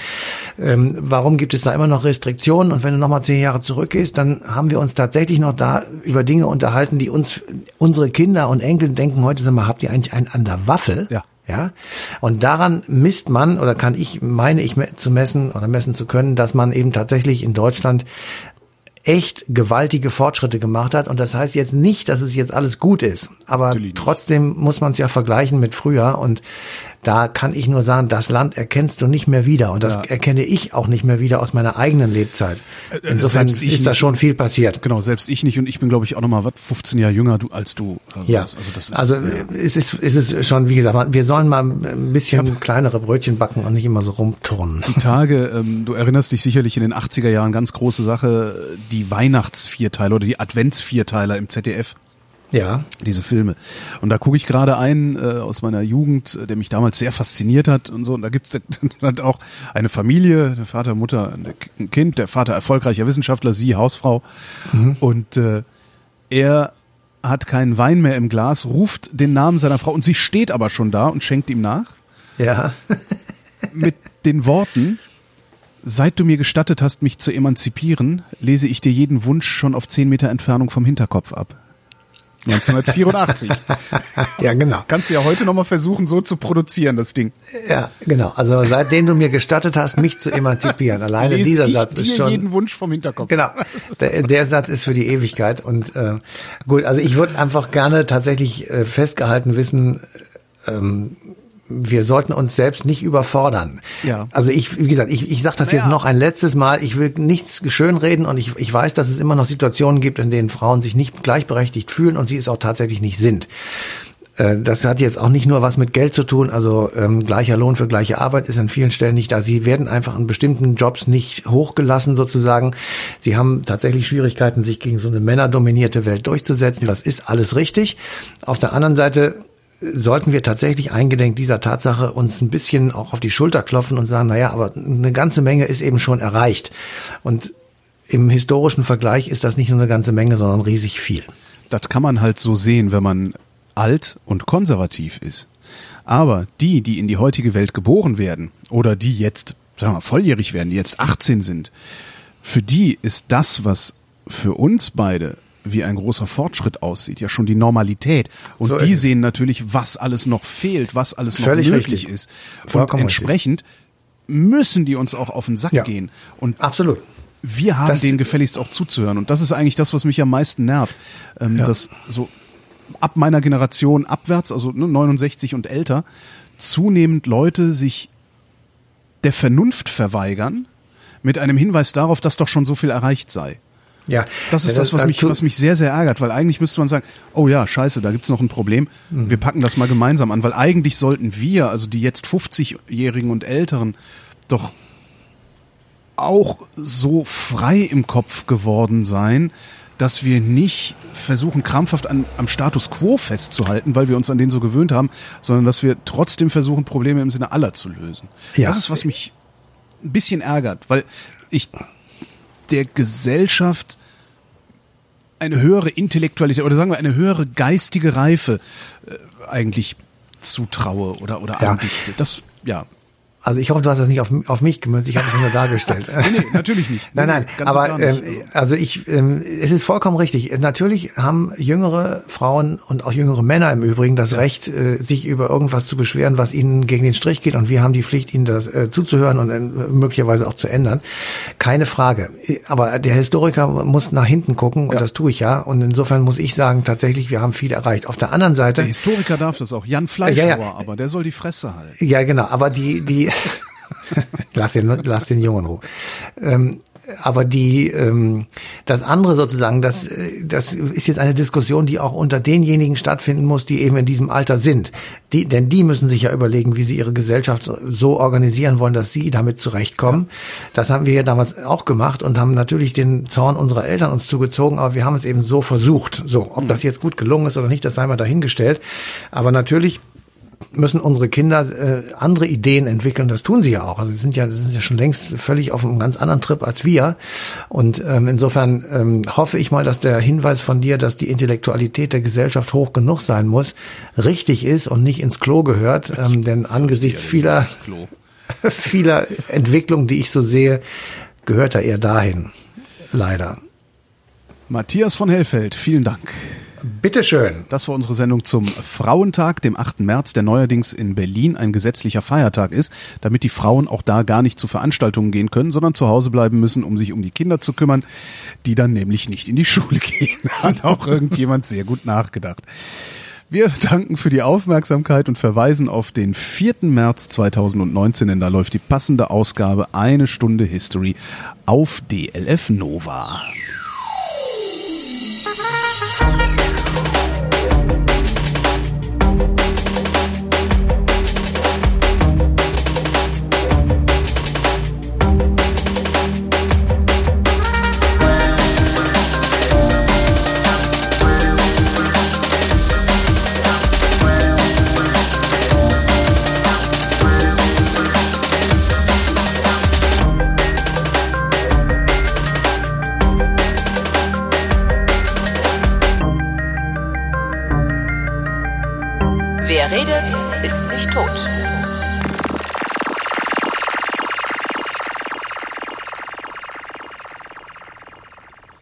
Ähm, warum gibt es da immer noch Restriktionen? Und wenn du nochmal zehn Jahre zurückgehst, dann haben wir uns tatsächlich noch da über Dinge unterhalten, die uns, unsere Kinder und Enkel denken heute, sag mal, habt ihr eigentlich einen an der Waffel? Ja. Ja, und daran misst man oder kann ich, meine ich zu messen oder messen zu können, dass man eben tatsächlich in Deutschland echt gewaltige Fortschritte gemacht hat. Und das heißt jetzt nicht, dass es jetzt alles gut ist. Aber trotzdem muss man es ja vergleichen mit früher. Und da kann ich nur sagen, das Land erkennst du nicht mehr wieder. Und das ja. erkenne ich auch nicht mehr wieder aus meiner eigenen Lebzeit. Äh, äh, Insofern ist nicht, da schon viel passiert. Genau, selbst ich nicht. Und ich bin, glaube ich, auch nochmal, was, 15 Jahre jünger du, als du. Also ja, also, das ist, also ja. es, ist, es ist schon, wie gesagt, wir sollen mal ein bisschen kleinere Brötchen backen und nicht immer so rumturnen. Die Tage, ähm, du erinnerst dich sicherlich in den 80er Jahren, ganz große Sache, die Weihnachtsvierteiler oder die Adventsvierteiler im ZDF. Ja. Diese Filme. Und da gucke ich gerade einen äh, aus meiner Jugend, äh, der mich damals sehr fasziniert hat und so. Und da gibt's dann auch eine Familie, der Vater, Mutter, ein Kind, der Vater erfolgreicher Wissenschaftler, sie Hausfrau. Mhm. Und äh, er hat keinen Wein mehr im Glas, ruft den Namen seiner Frau und sie steht aber schon da und schenkt ihm nach. Ja. mit den Worten, Seit du mir gestattet hast, mich zu emanzipieren, lese ich dir jeden Wunsch schon auf zehn Meter Entfernung vom Hinterkopf ab. 1984. ja, genau. Kannst du ja heute nochmal versuchen, so zu produzieren, das Ding. Ja, genau. Also seitdem du mir gestattet hast, mich zu emanzipieren. Alleine dieser Satz ist schon. jeden Wunsch vom Hinterkopf. Genau. Der, der Satz ist für die Ewigkeit. Und äh, gut, also ich würde einfach gerne tatsächlich äh, festgehalten wissen, ähm, wir sollten uns selbst nicht überfordern. Ja. Also ich, wie gesagt, ich, ich sage das naja. jetzt noch ein letztes Mal. Ich will nichts schönreden und ich, ich weiß, dass es immer noch Situationen gibt, in denen Frauen sich nicht gleichberechtigt fühlen und sie es auch tatsächlich nicht sind. Äh, das hat jetzt auch nicht nur was mit Geld zu tun, also ähm, gleicher Lohn für gleiche Arbeit ist an vielen Stellen nicht da. Sie werden einfach in bestimmten Jobs nicht hochgelassen sozusagen. Sie haben tatsächlich Schwierigkeiten, sich gegen so eine männerdominierte Welt durchzusetzen. Das ist alles richtig. Auf der anderen Seite sollten wir tatsächlich eingedenk dieser Tatsache uns ein bisschen auch auf die Schulter klopfen und sagen, naja, aber eine ganze Menge ist eben schon erreicht. Und im historischen Vergleich ist das nicht nur eine ganze Menge, sondern riesig viel. Das kann man halt so sehen, wenn man alt und konservativ ist. Aber die, die in die heutige Welt geboren werden oder die jetzt, sagen wir, volljährig werden, die jetzt 18 sind, für die ist das, was für uns beide wie ein großer Fortschritt aussieht, ja schon die Normalität. Und so die sehen natürlich, was alles noch fehlt, was alles Völlig noch möglich richtig. ist. Vollkommen und entsprechend richtig. müssen die uns auch auf den Sack ja. gehen. Und absolut. Wir haben das, denen gefälligst auch zuzuhören. Und das ist eigentlich das, was mich am meisten nervt. Ähm, ja. Dass so ab meiner Generation abwärts, also ne, 69 und älter, zunehmend Leute sich der Vernunft verweigern, mit einem Hinweis darauf, dass doch schon so viel erreicht sei. Ja, das ist das, was mich, was mich sehr, sehr ärgert, weil eigentlich müsste man sagen, oh ja, scheiße, da gibt's noch ein Problem. Mhm. Wir packen das mal gemeinsam an, weil eigentlich sollten wir, also die jetzt 50-Jährigen und Älteren, doch auch so frei im Kopf geworden sein, dass wir nicht versuchen, krampfhaft an, am Status quo festzuhalten, weil wir uns an den so gewöhnt haben, sondern dass wir trotzdem versuchen, Probleme im Sinne aller zu lösen. Ja. Das ist, was mich ein bisschen ärgert, weil ich der Gesellschaft eine höhere Intellektualität oder sagen wir eine höhere geistige Reife äh, eigentlich zutraue oder oder ja. andichte. Das ja. Also ich hoffe, du hast das nicht auf, auf mich gemünzt, ich habe es nur dargestellt. nee, nee, natürlich nicht. nein, nein, nee, aber ähm, also ich, ähm, es ist vollkommen richtig. Natürlich haben jüngere Frauen und auch jüngere Männer im Übrigen das ja. Recht, äh, sich über irgendwas zu beschweren, was ihnen gegen den Strich geht und wir haben die Pflicht, ihnen das äh, zuzuhören und äh, möglicherweise auch zu ändern. Keine Frage. Aber der Historiker muss nach hinten gucken und ja. das tue ich ja und insofern muss ich sagen, tatsächlich, wir haben viel erreicht. Auf der anderen Seite... Der Historiker darf das auch, Jan Fleischhauer, ja, aber der soll die Fresse halten. Ja, genau, aber die, die lass, den, lass den Jungen Ruhe. Ähm, aber die ähm, das andere sozusagen, das, das ist jetzt eine Diskussion, die auch unter denjenigen stattfinden muss, die eben in diesem Alter sind. Die, denn die müssen sich ja überlegen, wie sie ihre Gesellschaft so organisieren wollen, dass sie damit zurechtkommen. Das haben wir ja damals auch gemacht und haben natürlich den Zorn unserer Eltern uns zugezogen, aber wir haben es eben so versucht. So, ob das jetzt gut gelungen ist oder nicht, das sei mal dahingestellt. Aber natürlich müssen unsere Kinder äh, andere Ideen entwickeln. Das tun sie ja auch. Also sie sind ja, sie sind ja schon längst völlig auf einem ganz anderen Trip als wir. Und ähm, insofern ähm, hoffe ich mal, dass der Hinweis von dir, dass die Intellektualität der Gesellschaft hoch genug sein muss, richtig ist und nicht ins Klo gehört. Ähm, denn angesichts vieler, vieler Entwicklungen, die ich so sehe, gehört er eher dahin. Leider. Matthias von Hellfeld, vielen Dank. Bitteschön. Das war unsere Sendung zum Frauentag, dem 8. März, der neuerdings in Berlin ein gesetzlicher Feiertag ist, damit die Frauen auch da gar nicht zu Veranstaltungen gehen können, sondern zu Hause bleiben müssen, um sich um die Kinder zu kümmern, die dann nämlich nicht in die Schule gehen. Hat auch irgendjemand sehr gut nachgedacht. Wir danken für die Aufmerksamkeit und verweisen auf den 4. März 2019, denn da läuft die passende Ausgabe Eine Stunde History auf DLF Nova.